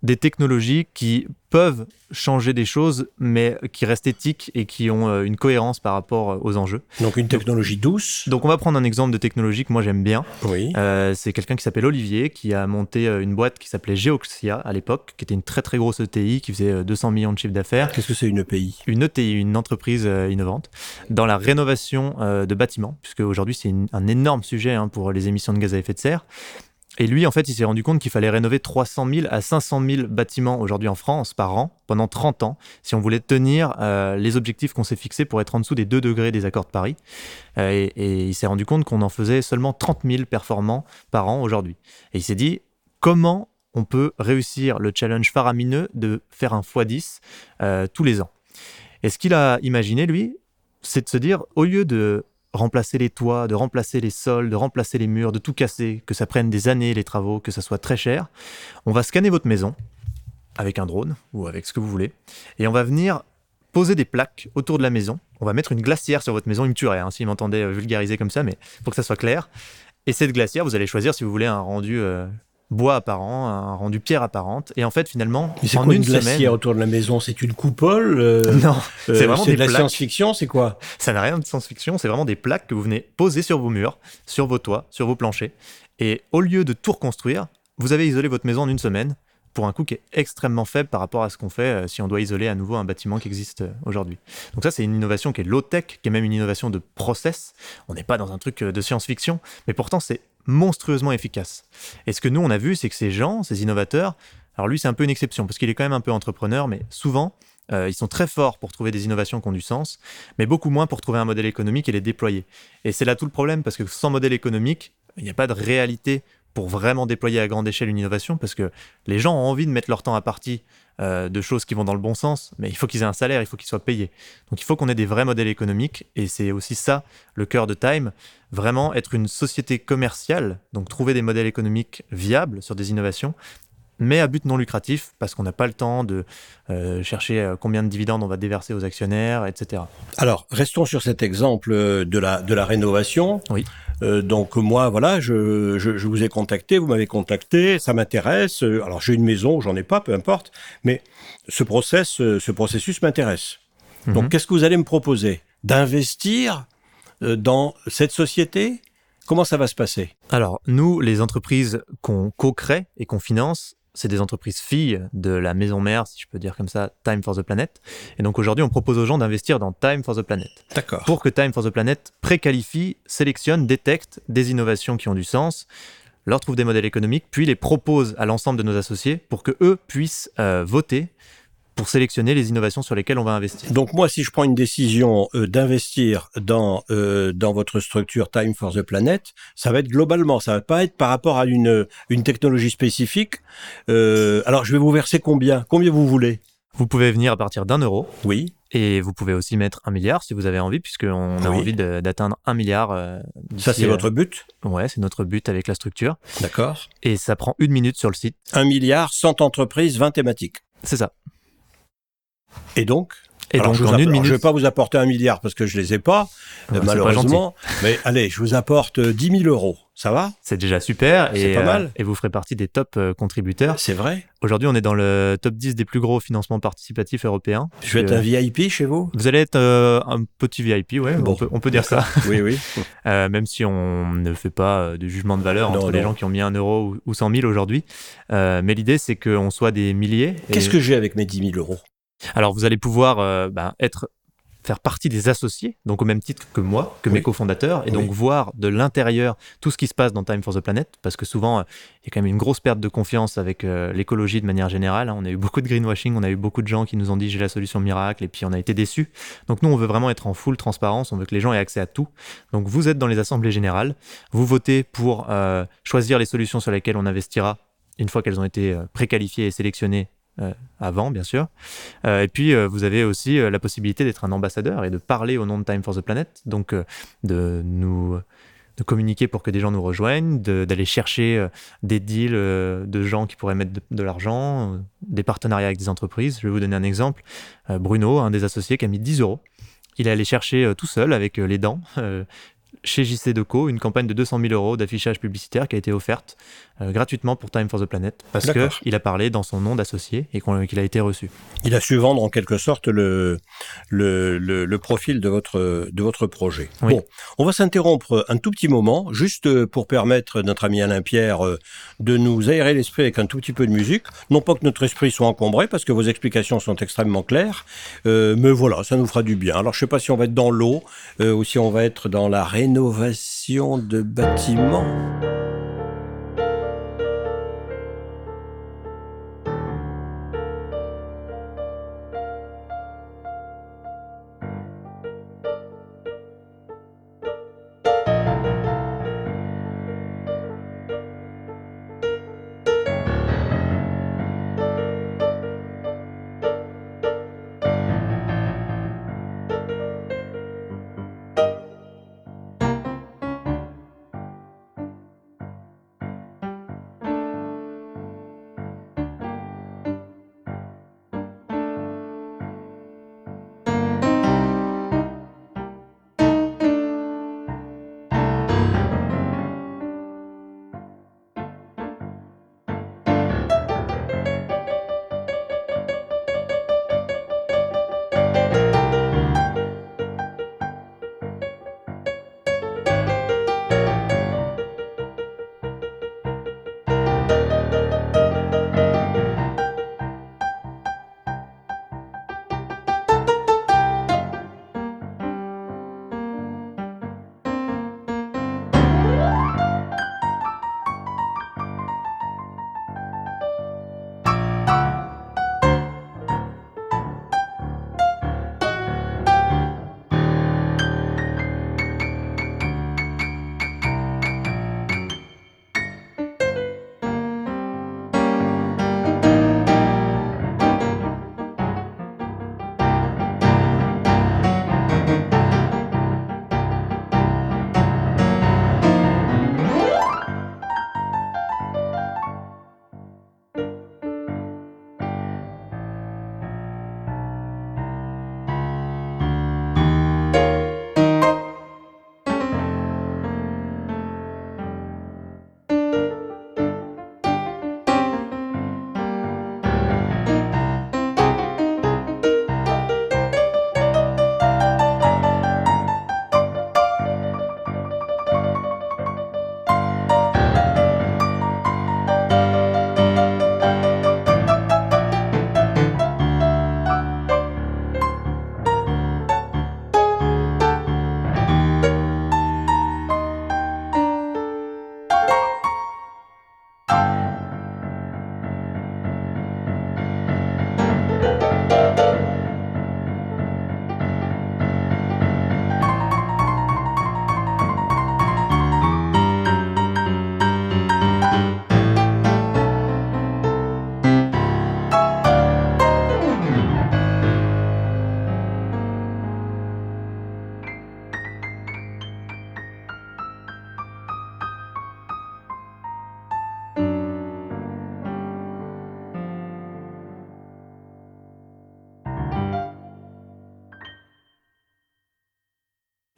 des technologies qui peuvent changer des choses, mais qui restent éthiques et qui ont euh, une cohérence par rapport euh, aux enjeux. Donc une technologie douce. Donc on va prendre un exemple de technologie que moi j'aime bien. Oui. Euh, c'est quelqu'un qui s'appelle Olivier, qui a monté une boîte qui s'appelait Geoxia à l'époque, qui était une très très grosse ETI, qui faisait 200 millions de chiffres d'affaires. Qu'est-ce que c'est une EPI Une ETI, une entreprise innovante, dans la rénovation de bâtiments, puisque aujourd'hui c'est un énorme sujet hein, pour les émissions de gaz à effet de serre. Et lui, en fait, il s'est rendu compte qu'il fallait rénover 300 000 à 500 000 bâtiments aujourd'hui en France par an pendant 30 ans si on voulait tenir euh, les objectifs qu'on s'est fixés pour être en dessous des 2 degrés des accords de Paris. Euh, et, il s'est rendu compte qu'on en faisait seulement 30 000 performants par an aujourd'hui. Et il s'est dit comment on peut réussir le challenge faramineux de faire un x10 euh, tous les ans? Et ce qu'il a imaginé, lui, c'est de se dire, au lieu de remplacer les toits, de remplacer les sols, de remplacer les murs, de tout casser, que ça prenne des années les travaux, que ça soit très cher, on va scanner votre maison avec un drone ou avec ce que vous voulez, et on va venir poser des plaques autour de la maison. On va mettre une glacière sur votre maison, il me tuerait hein, s'il m'entendait euh, vulgariser comme ça, mais pour que ça soit clair. Et cette glacière, vous allez choisir si vous voulez un rendu euh, bois apparent, un rendu pierre apparente. Et en fait, finalement, c'est en une, glacière autour de la maison? C'est une coupole euh, Non, c'est vraiment de la science-fiction. C'est quoi? Ça n'a rien de science-fiction. C'est vraiment des plaques que vous venez poser sur vos murs, sur vos toits, sur vos planchers. Et au lieu de tout reconstruire, vous avez isolé votre maison en une semaine pour un coût qui est extrêmement faible par rapport à ce qu'on fait euh, si on doit isoler à nouveau un bâtiment qui existe euh, aujourd'hui. Donc ça, c'est une innovation qui est low-tech, qui est même une innovation de process. On n'est pas dans un truc de science-fiction, mais pourtant c'est monstrueusement efficace. Et ce que nous, on a vu, c'est que ces gens, ces innovateurs, alors lui, c'est un peu une exception, parce qu'il est quand même un peu entrepreneur, mais souvent, euh, ils sont très forts pour trouver des innovations qui ont du sens, mais beaucoup moins pour trouver un modèle économique et les déployer. Et c'est là tout le problème, parce que sans modèle économique, il n'y a pas de réalité pour vraiment déployer à grande échelle une innovation, parce que les gens ont envie de mettre leur temps à partie euh, de choses qui vont dans le bon sens, mais il faut qu'ils aient un salaire, il faut qu'ils soient payés. Donc il faut qu'on ait des vrais modèles économiques, et c'est aussi ça le cœur de Time, vraiment être une société commerciale, donc trouver des modèles économiques viables sur des innovations, mais à but non lucratif, parce qu'on n'a pas le temps de euh, chercher euh, combien de dividendes on va déverser aux actionnaires, etc. Alors, restons sur cet exemple de la, de la rénovation. Oui. Euh, donc moi, voilà, je, je, je, vous ai contacté, vous m'avez contacté, ça m'intéresse. Alors j'ai une maison, j'en ai pas, peu importe, mais ce process, ce processus m'intéresse. Donc mhm. qu'est-ce que vous allez me proposer? D'investir dans cette société? Comment ça va se passer? Alors, nous, les entreprises qu'on co-crée et qu'on finance, c'est des entreprises filles de la maison mère, si je peux dire comme ça, Time for the Planet. Et donc aujourd'hui, on propose aux gens d'investir dans Time for the Planet. D'accord. Pour que Time for the Planet préqualifie, sélectionne, détecte des innovations qui ont du sens, leur trouve des modèles économiques, puis les propose à l'ensemble de nos associés pour que eux puissent euh, voter pour sélectionner les innovations sur lesquelles on va investir. Donc moi, si je prends une décision euh, d'investir dans euh, dans votre structure Time for the Planet, ça va être globalement, ça va pas être par rapport à une une technologie spécifique. Euh, alors je vais vous verser combien? Combien vous voulez? Vous pouvez venir à partir d'un euro. Oui. Et vous pouvez aussi mettre un milliard si vous avez envie, puisqu'on a envie d'atteindre un milliard. ça, c'est votre but? Ouais, c'est notre but avec la structure. D'accord. Et ça prend une minute sur le site. Un milliard, 100 entreprises, 20 thématiques. C'est ça. Et donc et donc, je, en une minute... je vais pas vous apporter un milliard parce que je les ai pas, malheureusement. mais allez, je vous apporte 10 000 euros. Ça va? C'est déjà super. C'est pas mal. Euh, et vous ferez partie des top euh, contributeurs. C'est vrai. Aujourd'hui, on est dans le top 10 des plus gros financements participatifs européens. Je vais être un VIP chez vous? Vous allez être euh, un petit VIP, ouais. Bon. On, peut, dire ça. oui, oui. même si on ne fait pas de jugement de valeur entre les gens qui ont mis un euro ou, 100 000 aujourd'hui. mais l'idée, c'est qu'on soit des milliers. Qu'est-ce que j'ai avec mes 10 000 euros? Alors vous allez pouvoir euh, bah, être faire partie des associés, donc au même titre que moi, que mes cofondateurs, et donc voir de l'intérieur tout ce qui se passe dans Time for the Planet, parce que souvent, euh, il y a quand même une grosse perte de confiance avec euh, l'écologie de manière générale. Hein. On a eu beaucoup de greenwashing, on a eu beaucoup de gens qui nous ont dit j'ai la solution miracle, et puis on a été déçus. Donc nous, on veut vraiment être en full transparence, on veut que les gens aient accès à tout. Donc vous êtes dans les assemblées générales, vous votez pour choisir les solutions sur lesquelles on investira une fois qu'elles ont été préqualifiées et sélectionnées avant, bien sûr. Euh, et puis, euh, vous avez aussi la possibilité d'être un ambassadeur et de parler au nom de Time for the Planet, donc de nous de communiquer pour que des gens nous rejoignent, d'aller chercher des deals de gens qui pourraient mettre de, l'argent, des partenariats avec des entreprises. Je vais vous donner un exemple. Bruno, un des associés, qui a mis 10 euros. Il est allé chercher tout seul avec les dents chez JC Deco une campagne de 200 000 euros d'affichage publicitaire qui a été offerte euh, gratuitement pour Time for the Planet parce qu'il a parlé dans son nom d'associé et qu'il a été reçu. Il a su vendre en quelque sorte le, le, le, profil de votre, de votre projet. Bon, on va s'interrompre un tout petit moment juste pour permettre à notre ami Alain Pierre euh, de nous aérer l'esprit avec un tout petit peu de musique. Non pas que notre esprit soit encombré parce que vos explications sont extrêmement claires, euh, mais voilà, ça nous fera du bien. Alors je sais pas si on va être dans l'eau ou si on va être dans la rénovation de bâtiments.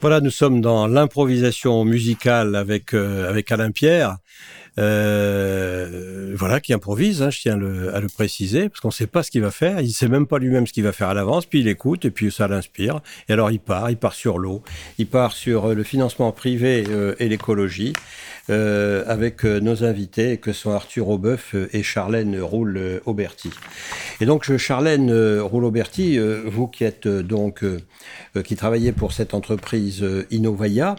Voilà, nous sommes dans l'improvisation musicale avec euh, avec Alain Pierre. Euh, voilà, qui improvise, hein, je tiens à le préciser, parce qu'on ne sait pas ce qu'il va faire, il ne sait même pas lui-même ce qu'il va faire à l'avance, puis il écoute, et puis ça l'inspire, et alors il part, il part sur l'eau, il part sur euh, le financement privé et l'écologie, euh, avec euh, nos invités que sont Arthur Aubeuf euh, et Charlène Roule-Auberti. Et donc, Charlène Roule-Auberti, vous qui êtes donc, qui travaillez pour cette entreprise Innovaya,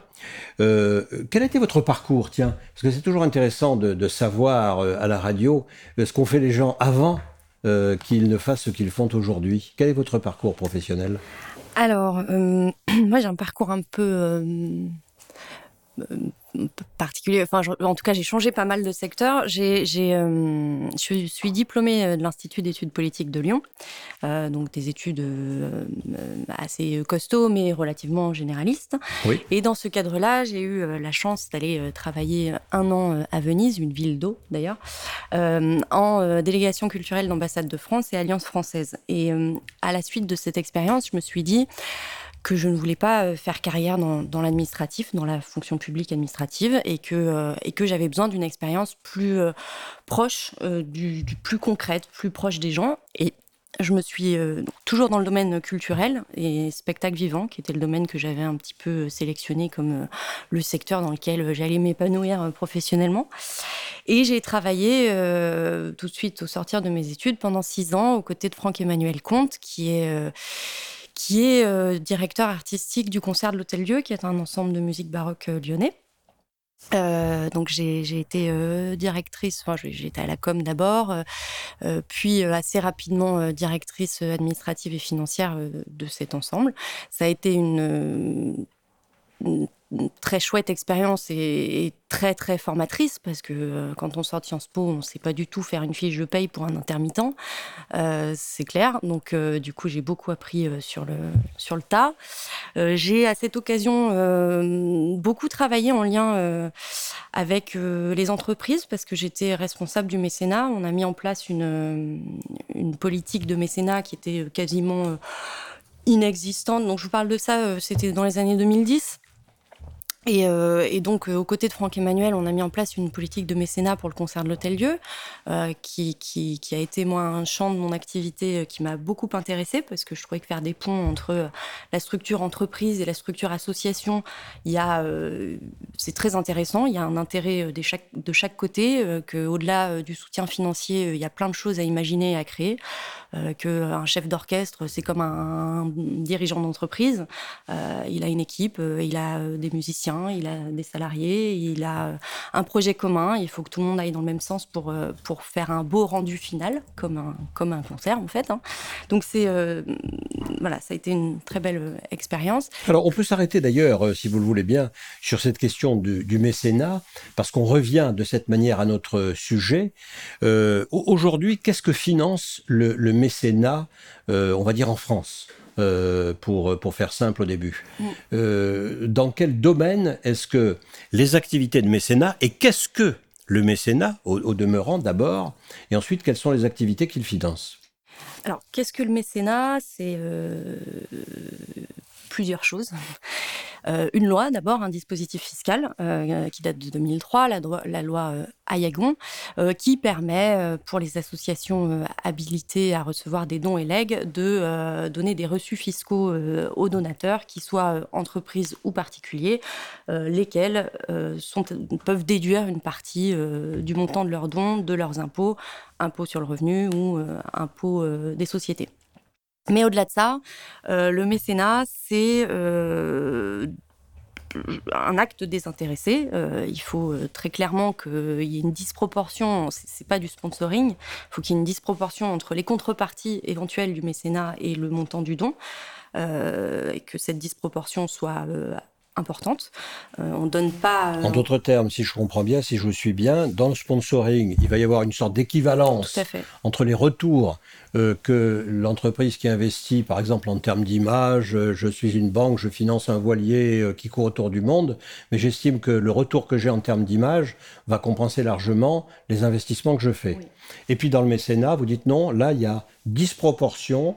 quel a été votre parcours Tiens, parce que c'est toujours intéressant de, savoir à la radio ce qu'ont fait les gens avant qu'ils ne fassent ce qu'ils font aujourd'hui. Quel est votre parcours professionnel? Alors, moi j'ai un parcours un peu particulier. Enfin, en tout cas, j'ai changé pas mal de secteur. J'ai, euh, je suis diplômée euh, de l'Institut d'études politiques de Lyon, euh, donc des études euh, assez costauds, mais relativement généralistes. Oui. Et dans ce cadre-là, j'ai eu la chance d'aller travailler un an à Venise, une ville d'eau d'ailleurs, en délégation culturelle d'ambassade de France et Alliance française. Et à la suite de cette expérience, je me suis dit que je ne voulais pas faire carrière dans, l'administratif, dans la fonction publique administrative, et que, et que j'avais besoin d'une expérience plus proche, du, plus concrète, plus proche des gens. Et je me suis euh, toujours dans le domaine culturel et spectacle vivant, qui était le domaine que j'avais un petit peu sélectionné comme euh, le secteur dans lequel j'allais m'épanouir euh, professionnellement. Et j'ai travaillé tout de suite au sortir de mes études pendant six ans aux côtés de Franck-Emmanuel Comte, qui est qui est directeur artistique du concert de l'Hôtel-Dieu, qui est un ensemble de musique baroque lyonnais. Euh, donc j'ai été euh, directrice, enfin, j'étais à la com d'abord, euh, puis assez rapidement directrice administrative et financière de cet ensemble. Ça a été une très chouette expérience et, très très formatrice parce que euh, quand on sort de Sciences Po, on ne sait pas du tout faire une fiche de paye pour un intermittent, euh, c'est clair. Donc euh, du coup, j'ai beaucoup appris sur, le, sur le tas. j'ai à cette occasion beaucoup travaillé en lien avec les entreprises parce que j'étais responsable du mécénat. On a mis en place une, une politique de mécénat qui était quasiment inexistante. Donc je vous parle de ça, c'était dans les années 2010. Euh, et, donc, euh, aux côtés de Franck Emmanuel, on a mis en place une politique de mécénat pour le concert de l'Hôtel-Dieu, euh, qui, a été, moi, un champ de mon activité qui m'a beaucoup intéressée, parce que je trouvais que faire des ponts entre la structure entreprise et la structure association, c'est très intéressant. Il y a un intérêt de chaque, de chaque côté, qu'au-delà du soutien financier, il y a plein de choses à imaginer et à créer. qu'un chef d'orchestre, c'est comme un, dirigeant d'entreprise. il a une équipe, il a des musiciens il a des salariés, il a euh, un projet commun. Il faut que tout le monde aille dans le même sens pour, euh, pour faire un beau rendu final, comme un, comme un concert en fait. Hein. Donc c'est euh, voilà, ça a été une très belle expérience. Alors on peut s'arrêter d'ailleurs, si vous le voulez bien, sur cette question du, mécénat, parce qu'on revient de cette manière à notre sujet. Aujourd'hui, qu'est-ce que finance le mécénat, on va dire en France? Euh, pour, pour faire simple au début. Mm. Euh, dans quel domaine est-ce que les activités de mécénat, et qu'est-ce que le mécénat, au, demeurant d'abord, et ensuite quelles sont les activités qu'il finance Alors, qu'est-ce que le mécénat? C'est euh, plusieurs choses. Euh, une loi, d'abord, un dispositif fiscal euh, qui date de 2003, la, loi euh, Ayagon, qui permet pour les associations habilitées à recevoir des dons et legs de donner des reçus fiscaux aux donateurs, qu'ils soient entreprises ou particuliers, lesquels peuvent déduire une partie du montant de leurs dons de leurs impôts, impôts sur le revenu ou impôts des sociétés. Mais au-delà de ça, euh, le mécénat, c'est euh, un acte désintéressé. Euh, il faut très clairement qu'il y ait une disproportion, c'est pas du sponsoring, il faut qu'il y ait une disproportion entre les contreparties éventuelles du mécénat et le montant du don, et que cette disproportion soit importante. on donne pas. En d'autres termes, si je comprends bien, si je vous suis bien, dans le sponsoring, il va y avoir une sorte d'équivalence entre les retours euh, que l'entreprise qui investit, par exemple en termes d'image, euh, je suis une banque, je finance un voilier euh, qui court autour du monde, mais j'estime que le retour que j'ai en termes d'image va compenser largement les investissements que je fais. Et puis dans le mécénat, vous dites non, là il y a disproportion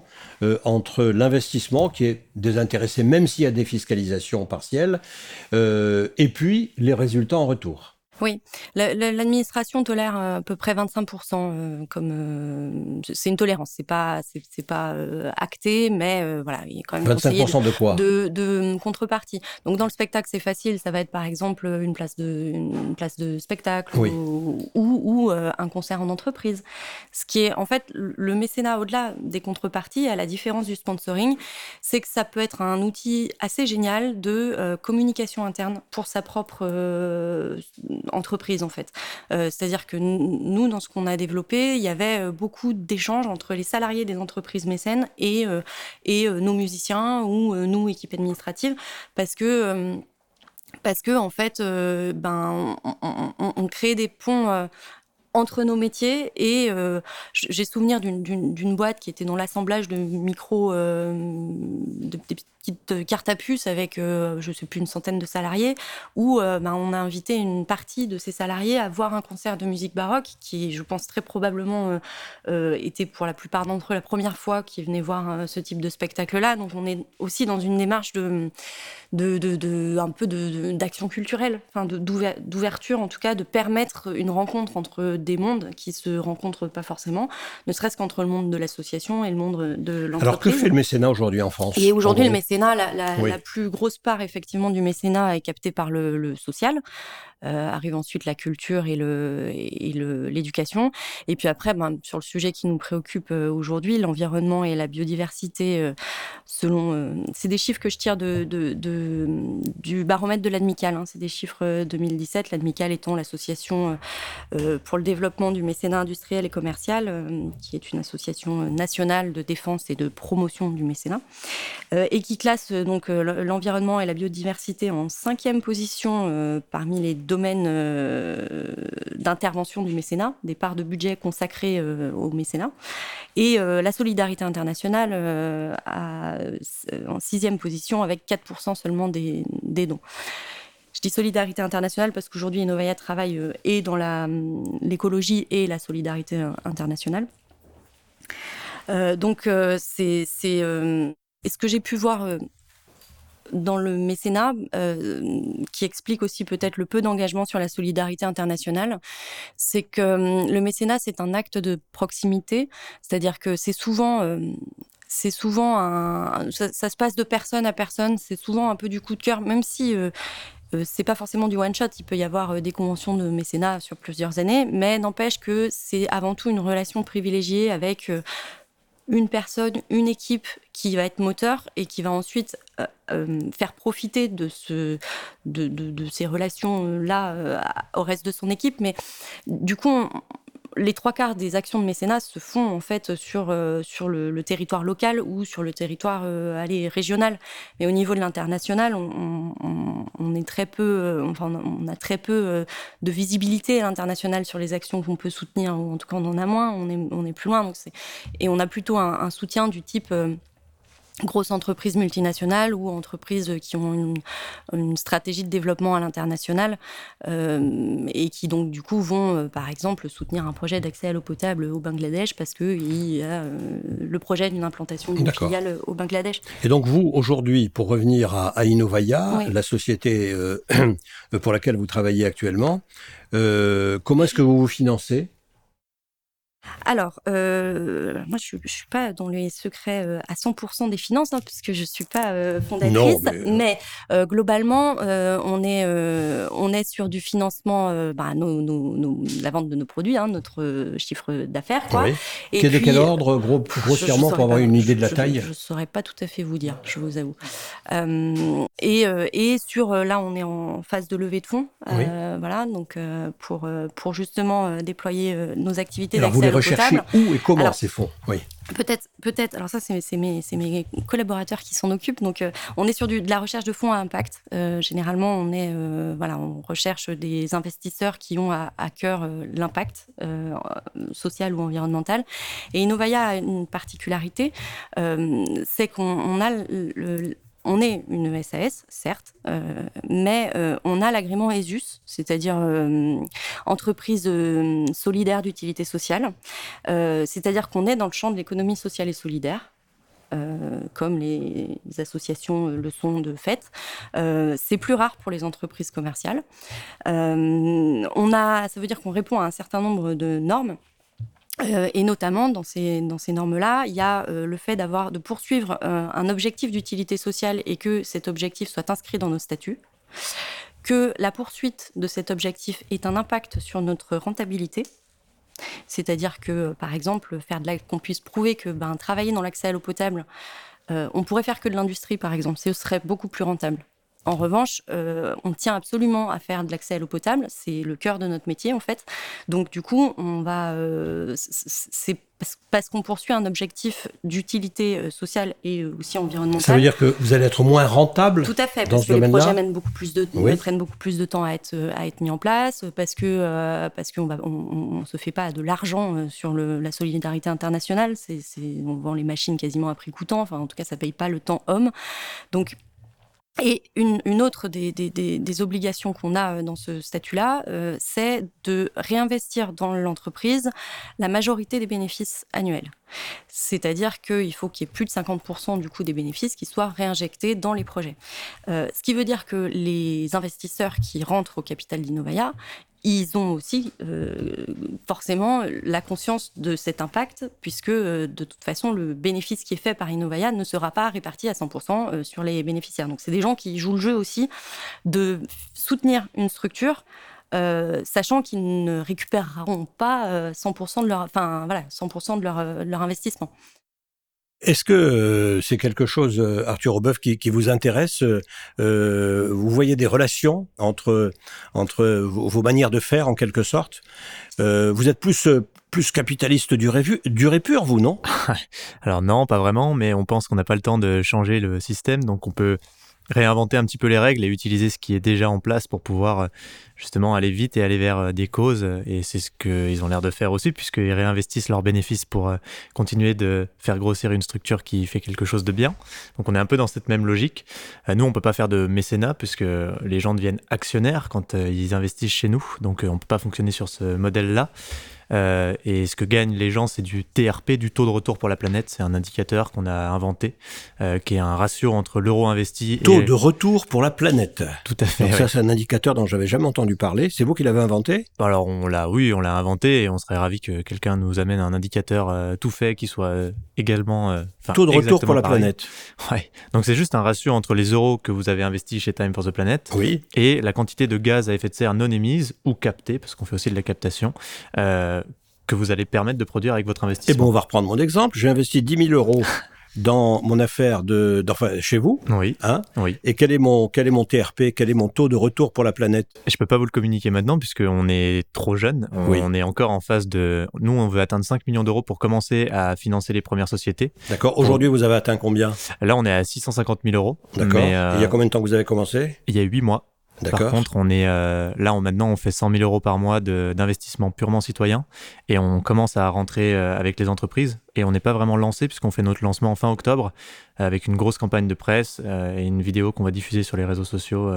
entre l'investissement qui est désintéressé, même s'il y a des fiscalisations partielles, et puis les résultats en retour. Oui, l'administration tolère à peu près 25% euh, comme euh, c'est une tolérance, c'est pas c'est pas euh, acté, mais voilà, il est quand même 25% de, quoi? de, de, contrepartie. Donc dans le spectacle, c'est facile, ça va être par exemple une place de une place de spectacle ou, ou, un concert en entreprise. Ce qui est en fait le mécénat au-delà des contreparties, à la différence du sponsoring, c'est que ça peut être un outil assez génial de communication interne pour sa propre entreprise en fait. Euh, c'est-à-dire que nous, dans ce qu'on a développé, il y avait euh, beaucoup d'échanges entre les salariés des entreprises mécènes et, euh, nos musiciens ou nous, équipe administrative, parce que parce que en fait, ben, on, crée des ponts entre nos métiers et j'ai souvenir d'une boîte qui était dans l'assemblage de micros, de, petite carte à puce avec, euh, je ne sais plus, une centaine de salariés, où euh, ben, on a invité une partie de ces salariés à voir un concert de musique baroque, qui, je pense, très probablement euh, était pour la plupart d'entre eux la première fois qu'ils venaient voir ce type de spectacle-là. Donc on est aussi dans une démarche de, de, de, un peu d'action culturelle, enfin d'ouverture en tout cas, de permettre une rencontre entre des mondes qui se rencontrent pas forcément, ne serait-ce qu'entre le monde de l'association et le monde de l'entreprise. Alors que fait le mécénat aujourd'hui en France Et aujourd'hui, le mécénat la, plus grosse part effectivement du mécénat est captée par le social. Euh, arrive ensuite la culture et le et l'éducation. Et puis après, ben, sur le sujet qui nous préoccupe euh, aujourd'hui, l'environnement et la biodiversité, euh, selon, c'est des chiffres que je tire de, de, du baromètre de l'ADMICAL. Hein. c'est des chiffres 2017. L'ADMICAL étant l'association pour le développement du mécénat industriel et commercial, qui est une association nationale de défense et de promotion du mécénat, et qui classe donc l'environnement et la biodiversité en cinquième position parmi les domaine euh, d'intervention du mécénat, des parts de budget consacrées euh, au mécénat. Et euh, la solidarité internationale en sixième position avec 4% seulement des, dons. Je dis solidarité internationale parce qu'aujourd'hui, Innovaya travaille et dans l'écologie et la solidarité internationale. donc, c'est. est ce que j'ai pu voir dans le mécénat, euh, qui explique aussi peut-être le peu d'engagement sur la solidarité internationale, c'est que euh, le mécénat, c'est un acte de proximité, c'est-à-dire que c'est souvent... Euh, c'est souvent un, ça, se passe de personne à personne. C'est souvent un peu du coup de cœur, même si c'est pas forcément du one shot. Il peut y avoir des conventions de mécénat sur plusieurs années, mais n'empêche que c'est avant tout une relation privilégiée avec une personne, une équipe qui va être moteur et qui va ensuite euh, euh, faire profiter de, ce, ces relations-là euh, au reste de son équipe. Mais du coup, les trois quarts des actions de mécénat se font en fait sur, euh, sur le, territoire local ou sur le territoire euh, régional. Mais au niveau de l'international, on, est très peu, euh, enfin, on a très peu de visibilité à l'international sur les actions qu'on peut soutenir, ou en tout cas on en a moins, on est, on est plus loin. Donc et on a plutôt un soutien du type grosses entreprises multinationales ou entreprises qui ont une, stratégie de développement à l'international euh, et qui donc du coup vont euh, par exemple soutenir un projet d'accès à l'eau potable au Bangladesh parce qu'il y a euh, le projet d'une implantation d'une filiale au Bangladesh. Et donc vous aujourd'hui, pour revenir à, à Innovaya, la société pour laquelle vous travaillez actuellement, comment est-ce que vous vous financez? Alors, euh, moi, je ne suis pas dans les secrets euh, à 100% des finances, hein, puisque je ne suis pas euh, fondatrice. mais, globalement, on, est, on est sur du financement, bah, la vente de nos produits, hein, notre chiffre d'affaires. Oui. Et de quel ordre, gros, grossièrement, pour avoir une idée de la taille Je ne saurais pas tout à fait vous dire, je vous avoue. et, et sur, là, on est en phase de levée de fonds. Voilà, donc pour, pour justement déployer nos activités d'accès rechercher où et comment ces fonds Oui. Peut-être, peut-être. Alors ça, c'est mes, mes, collaborateurs qui s'en occupent. Donc, euh, on est sur du, de la recherche de fonds à impact. Euh, généralement, on est, euh, voilà, on recherche des investisseurs qui ont à, cœur l'impact social ou environnemental. Et Innovaya a une particularité, c'est qu'on a le, on est une SAS, certes, euh, mais euh, on a l'agrément ESUS, c'est-à-dire euh, entreprise solidaire d'utilité sociale. c'est-à-dire qu'on est dans le champ de l'économie sociale et solidaire. comme les, associations le sont de fait. c'est plus rare pour les entreprises commerciales. on a, ça veut dire qu'on répond à un certain nombre de normes euh, et notamment dans ces, normes-là, il y a euh, le fait d'avoir de poursuivre euh, un objectif d'utilité sociale et que cet objectif soit inscrit dans nos statuts, que la poursuite de cet objectif ait un impact sur notre rentabilité, c'est-à-dire que par exemple faire de qu'on puisse prouver que ben, travailler dans l'accès à l'eau potable, on pourrait faire que de l'industrie par exemple, ce serait beaucoup plus rentable En revanche, euh, on tient absolument à faire de l'accès à l'eau potable. C'est le cœur de notre métier, en fait. Donc, du coup, on va. Euh, c'est parce qu'on poursuit un objectif d'utilité euh, sociale et aussi environnementale. Ça veut dire que vous allez être moins rentable Tout à fait, dans parce ce que les projets beaucoup plus de, prennent beaucoup plus de temps à être, à être mis en place, parce qu'on on, on, se fait pas de l'argent sur le, la solidarité internationale. C'est, on vend les machines quasiment à prix coûtant. Enfin, en tout cas, ça paye pas le temps homme. Donc et une, autre des, obligations qu'on a euh, dans ce statut-là, euh, c'est de réinvestir dans l'entreprise la majorité des bénéfices annuels. C'est-à-dire qu'il faut qu'il y ait plus de 50% du coût des bénéfices qui soient réinjectés dans les projets. Euh, ce qui veut dire que les investisseurs qui rentrent au capital d'Innovaya, ils ont aussi euh, forcément la conscience de cet impact, puisque euh, de toute façon, le bénéfice qui est fait par Innovaya ne sera pas réparti à 100% euh, sur les bénéficiaires. Donc, c'est des gens qui jouent le jeu aussi de soutenir une structure. sachant qu'ils ne récupéreront pas 100% de leur, enfin voilà, 100% de leur, de leur investissement. Est-ce que euh, c'est quelque chose, euh, Arthur Aubeuf, qui, vous intéresse euh, Vous voyez des relations entre, entre vos, manières de faire, en quelque sorte? Vous êtes plus, plus capitaliste du, révu, du répur, vous, non? Alors non, pas vraiment, mais on pense qu'on n'a pas le temps de changer le système, donc on peut réinventer un petit peu les règles et utiliser ce qui est déjà en place pour pouvoir euh, justement aller vite et aller vers euh, des causes. Et c'est ce qu'ils ont l'air de faire aussi, puisqu'ils réinvestissent leurs bénéfices pour euh, continuer de faire grossir une structure qui fait quelque chose de bien. Donc on est un peu dans cette même logique. Nous, on peut pas faire de mécénat, puisque les gens deviennent actionnaires quand ils investissent chez nous. Donc on peut pas fonctionner sur ce modèle-là. Euh, et ce que gagnent les gens, c'est du TRP, du taux de retour pour la planète. C'est un indicateur qu'on a inventé, euh, qui est un ratio entre l'euro investi taux de retour pour la planète. Tout à fait. Donc ça, c'est un indicateur dont j'avais jamais entendu parler. C'est vous qui l'avez inventé? Alors on l'a, oui, on l'a inventé et on serait ravi que quelqu'un nous amène un indicateur euh, tout fait qui soit également taux de retour pour la planète. Ouais. Donc c'est juste un ratio entre les euros que vous avez investis chez Time for the Planet oui. et la quantité de gaz à effet de serre non émise ou captée, parce qu'on fait aussi de la captation. Euh, que vous allez permettre de produire avec votre investissement. Et bon, on va reprendre mon exemple. J'ai investi 10 000 euros dans mon affaire de, enfin, chez vous. Oui. Hein oui. Et quel est mon, quel est mon TRP, quel est mon taux de retour pour la planète? Je peux pas vous le communiquer maintenant puisqu'on est trop jeune. On, est encore en phase de, nous, on veut atteindre 5 millions d'euros pour commencer à financer les premières sociétés. D'accord. Aujourd'hui, vous avez atteint combien? Là, on est à 650 000 euros. D'accord. Euh, il y a combien de temps que vous avez commencé? Il y a 8 mois. Par contre, on est euh, là, on, maintenant, on fait 100 000 euros par mois d'investissement purement citoyen et on commence à rentrer euh, avec les entreprises et on n'est pas vraiment lancé puisqu'on fait notre lancement en fin octobre avec une grosse campagne de presse euh, et une vidéo qu'on va diffuser sur les réseaux sociaux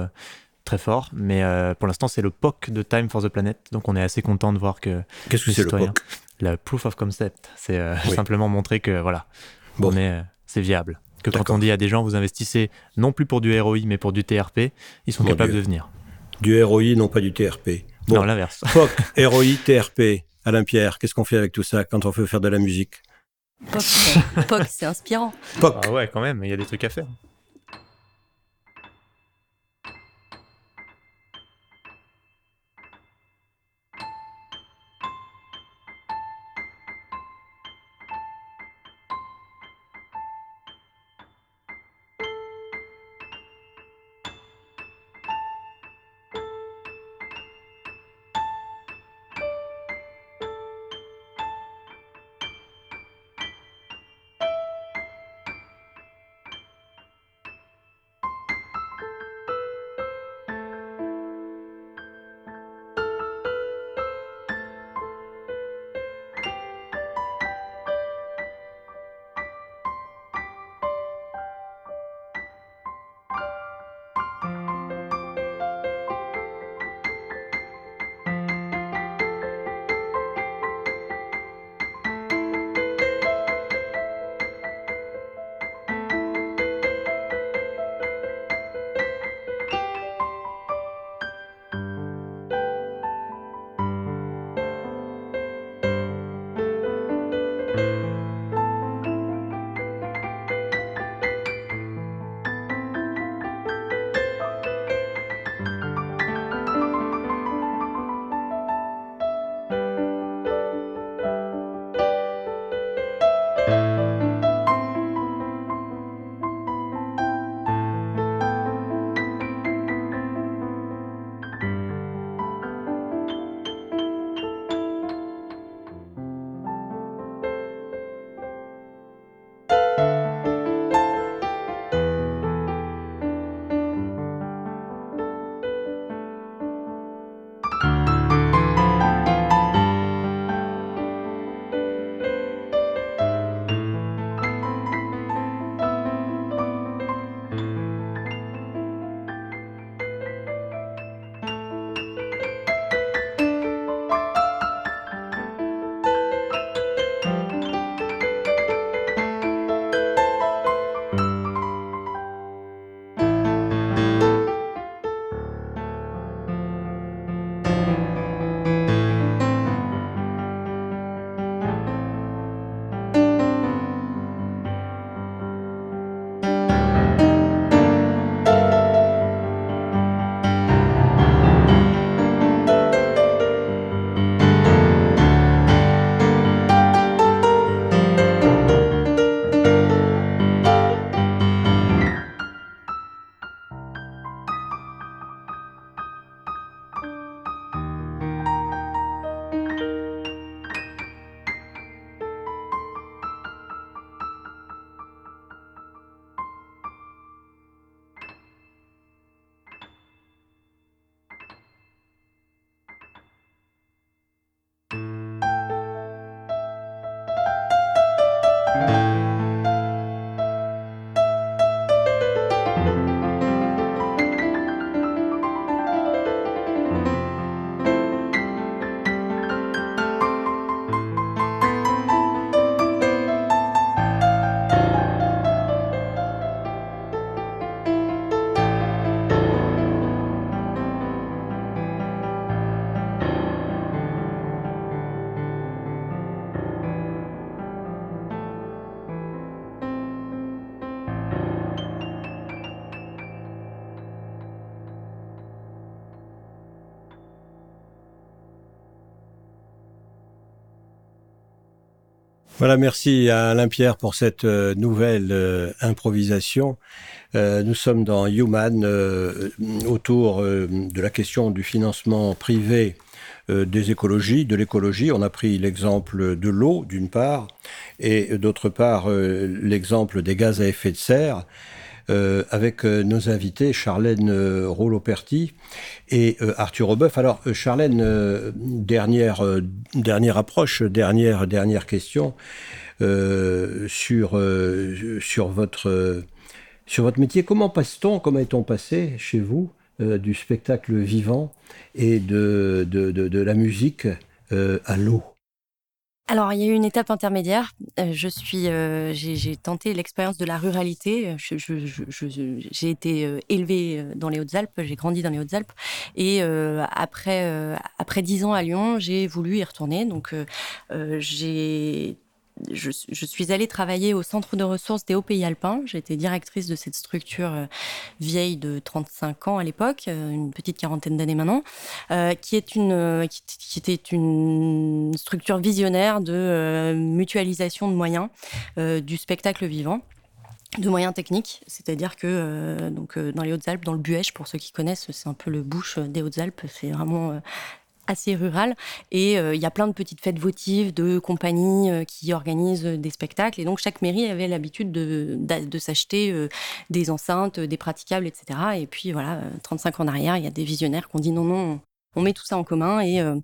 très fort. Mais pour l'instant, c'est le POC de Time for the Planet, donc on est assez content de voir que. Qu'est-ce que c'est le POC? La proof of concept, c'est simplement montrer que voilà, on est, c'est viable que quand on dit à des gens vous investissez non plus pour du ROI mais pour du TRP, ils sont capables de venir. Du ROI, non pas du TRP. non, l'inverse. POC, ROI, TRP. Alain Pierre, qu'est-ce qu'on fait avec tout ça quand on veut faire de la musique POC, c'est inspirant. POC. Ah ouais, quand même, il y a des trucs à faire. Voilà, merci à Alain Pierre pour cette euh, nouvelle euh, improvisation. Euh, nous sommes dans Human autour de la question du financement privé des écologies, de l'écologie. On a pris l'exemple de l'eau, d'une part, et d'autre part, l'exemple des gaz à effet de serre. Euh, avec euh, nos invités Charlène euh, Rollo-Perty et Arthur Aubeuf. Alors Charlène, dernière, dernière approche, dernière, dernière question sur, sur, votre, sur votre métier. Comment passe-t-on, comment est-on passé chez vous du spectacle vivant et de, de, de la musique à l'eau? Alors, il y a eu une étape intermédiaire. Euh, je suis, euh, j'ai tenté l'expérience de la ruralité. j'ai été euh, élevée dans les Hautes-Alpes, j'ai grandi dans les Hautes-Alpes, et après après dix ans à Lyon, j'ai voulu y retourner. Donc, j'ai je, suis allée travailler au centre de ressources des Hauts-Pays Alpins. J'étais directrice de cette structure euh, vieille de 35 ans à l'époque, euh, une petite quarantaine d'années maintenant, euh, qui, était une structure visionnaire de mutualisation de moyens du spectacle vivant de moyens techniques, c'est-à-dire que donc dans les Hautes-Alpes, dans le Buèche, pour ceux qui connaissent, c'est un peu le bouche des Hautes-Alpes, c'est vraiment assez rural et euh, il y a plein de petites fêtes votives de compagnies euh, qui organisent des spectacles et donc chaque mairie avait l'habitude de, de, s'acheter euh, des enceintes, des praticables, etc. Et puis voilà, 35 ans en arrière, il y a des visionnaires qui ont dit non, non, on met tout ça en commun et, euh,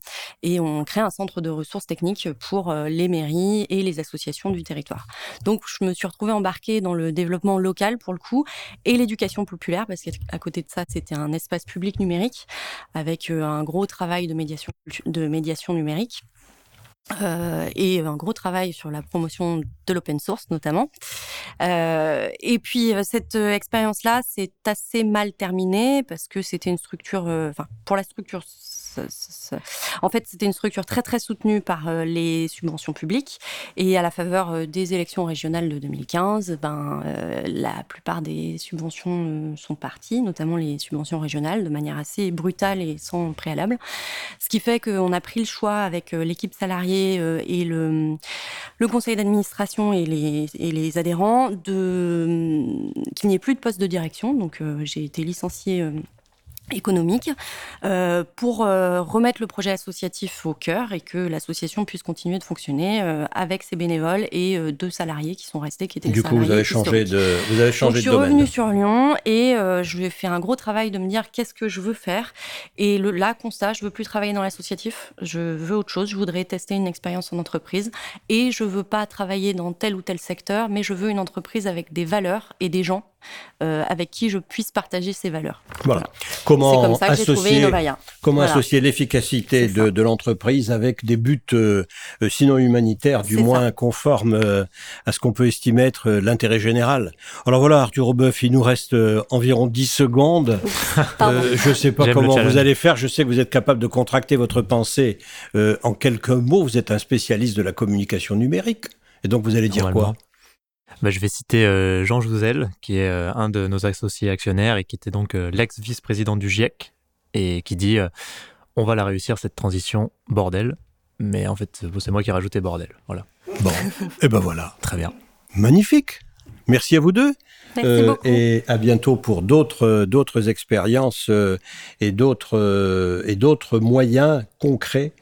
et on crée un centre de ressources techniques pour euh, les mairies et les associations du territoire. Donc, je me suis retrouvée embarquée dans le développement local pour le coup et l'éducation populaire parce qu'à côté de ça, c'était un espace public numérique avec euh, un gros travail de médiation, de médiation numérique. Et un gros travail sur la promotion de l'open source notamment. et puis cette expérience-là, c'est assez mal terminé parce que c'était une structure, enfin pour la structure en fait, c'était une structure très très soutenue par euh, les subventions publiques et à la faveur euh, des élections régionales de 2015, ben, euh, la plupart des subventions sont parties, notamment les subventions régionales, de manière assez brutale et sans préalable. Ce qui fait qu'on a pris le choix avec l'équipe salariée et le, conseil d'administration et les, et les adhérents de qu'il n'y ait plus de poste de direction. Donc j'ai été licenciée économique euh, pour euh, remettre le projet associatif au cœur et que l'association puisse continuer de fonctionner euh, avec ses bénévoles et euh, deux salariés qui sont restés qui étaient du coup vous avez changé de vous avez changé Donc, je suis revenue sur Lyon et je vais faire un gros travail de me dire qu'est-ce que je veux faire. Et le, là constat je veux plus travailler dans l'associatif je veux autre chose je voudrais tester une expérience en entreprise et je veux pas travailler dans tel ou tel secteur mais je veux une entreprise avec des valeurs et des gens euh, avec qui je puisse partager ces valeurs. Voilà. Comment associer, comment associer l'efficacité de, l'entreprise avec des buts, euh, euh, sinon humanitaires, du moins conformes à ce qu'on peut estimer être l'intérêt général. Alors voilà, Arthur Aubeuf, il nous reste environ 10 secondes. je ne sais pas comment vous allez faire. Je sais que vous êtes capable de contracter votre pensée en quelques mots. Vous êtes un spécialiste de la communication numérique. Et donc, vous allez dire quoi? Bah, je vais citer euh, Jean Jouzel, qui est euh, un de nos associés actionnaires et qui était donc euh, l'ex-vice-président du GIEC, et qui dit On va la réussir cette transition, bordel. Mais en fait, c'est moi qui ai rajouté bordel. Voilà. Bon, et eh ben voilà. Très bien. Magnifique. Merci à vous deux. Merci beaucoup. Et à bientôt pour d'autres d'autres expériences et d'autres et d'autres moyens concrets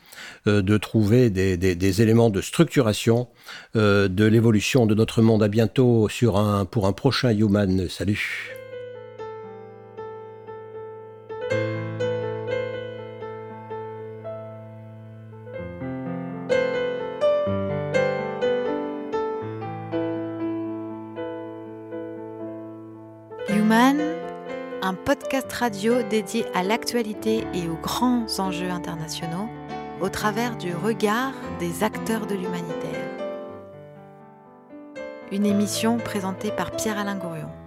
de trouver des, éléments de structuration euh, de l'évolution de notre monde. À bientôt sur un, pour un prochain Human. Salut. Human, un podcast radio dédié à l'actualité et aux grands enjeux internationaux au travers du regard des acteurs de l'humanitaire. Une émission présentée par Pierre-Alain Gourion.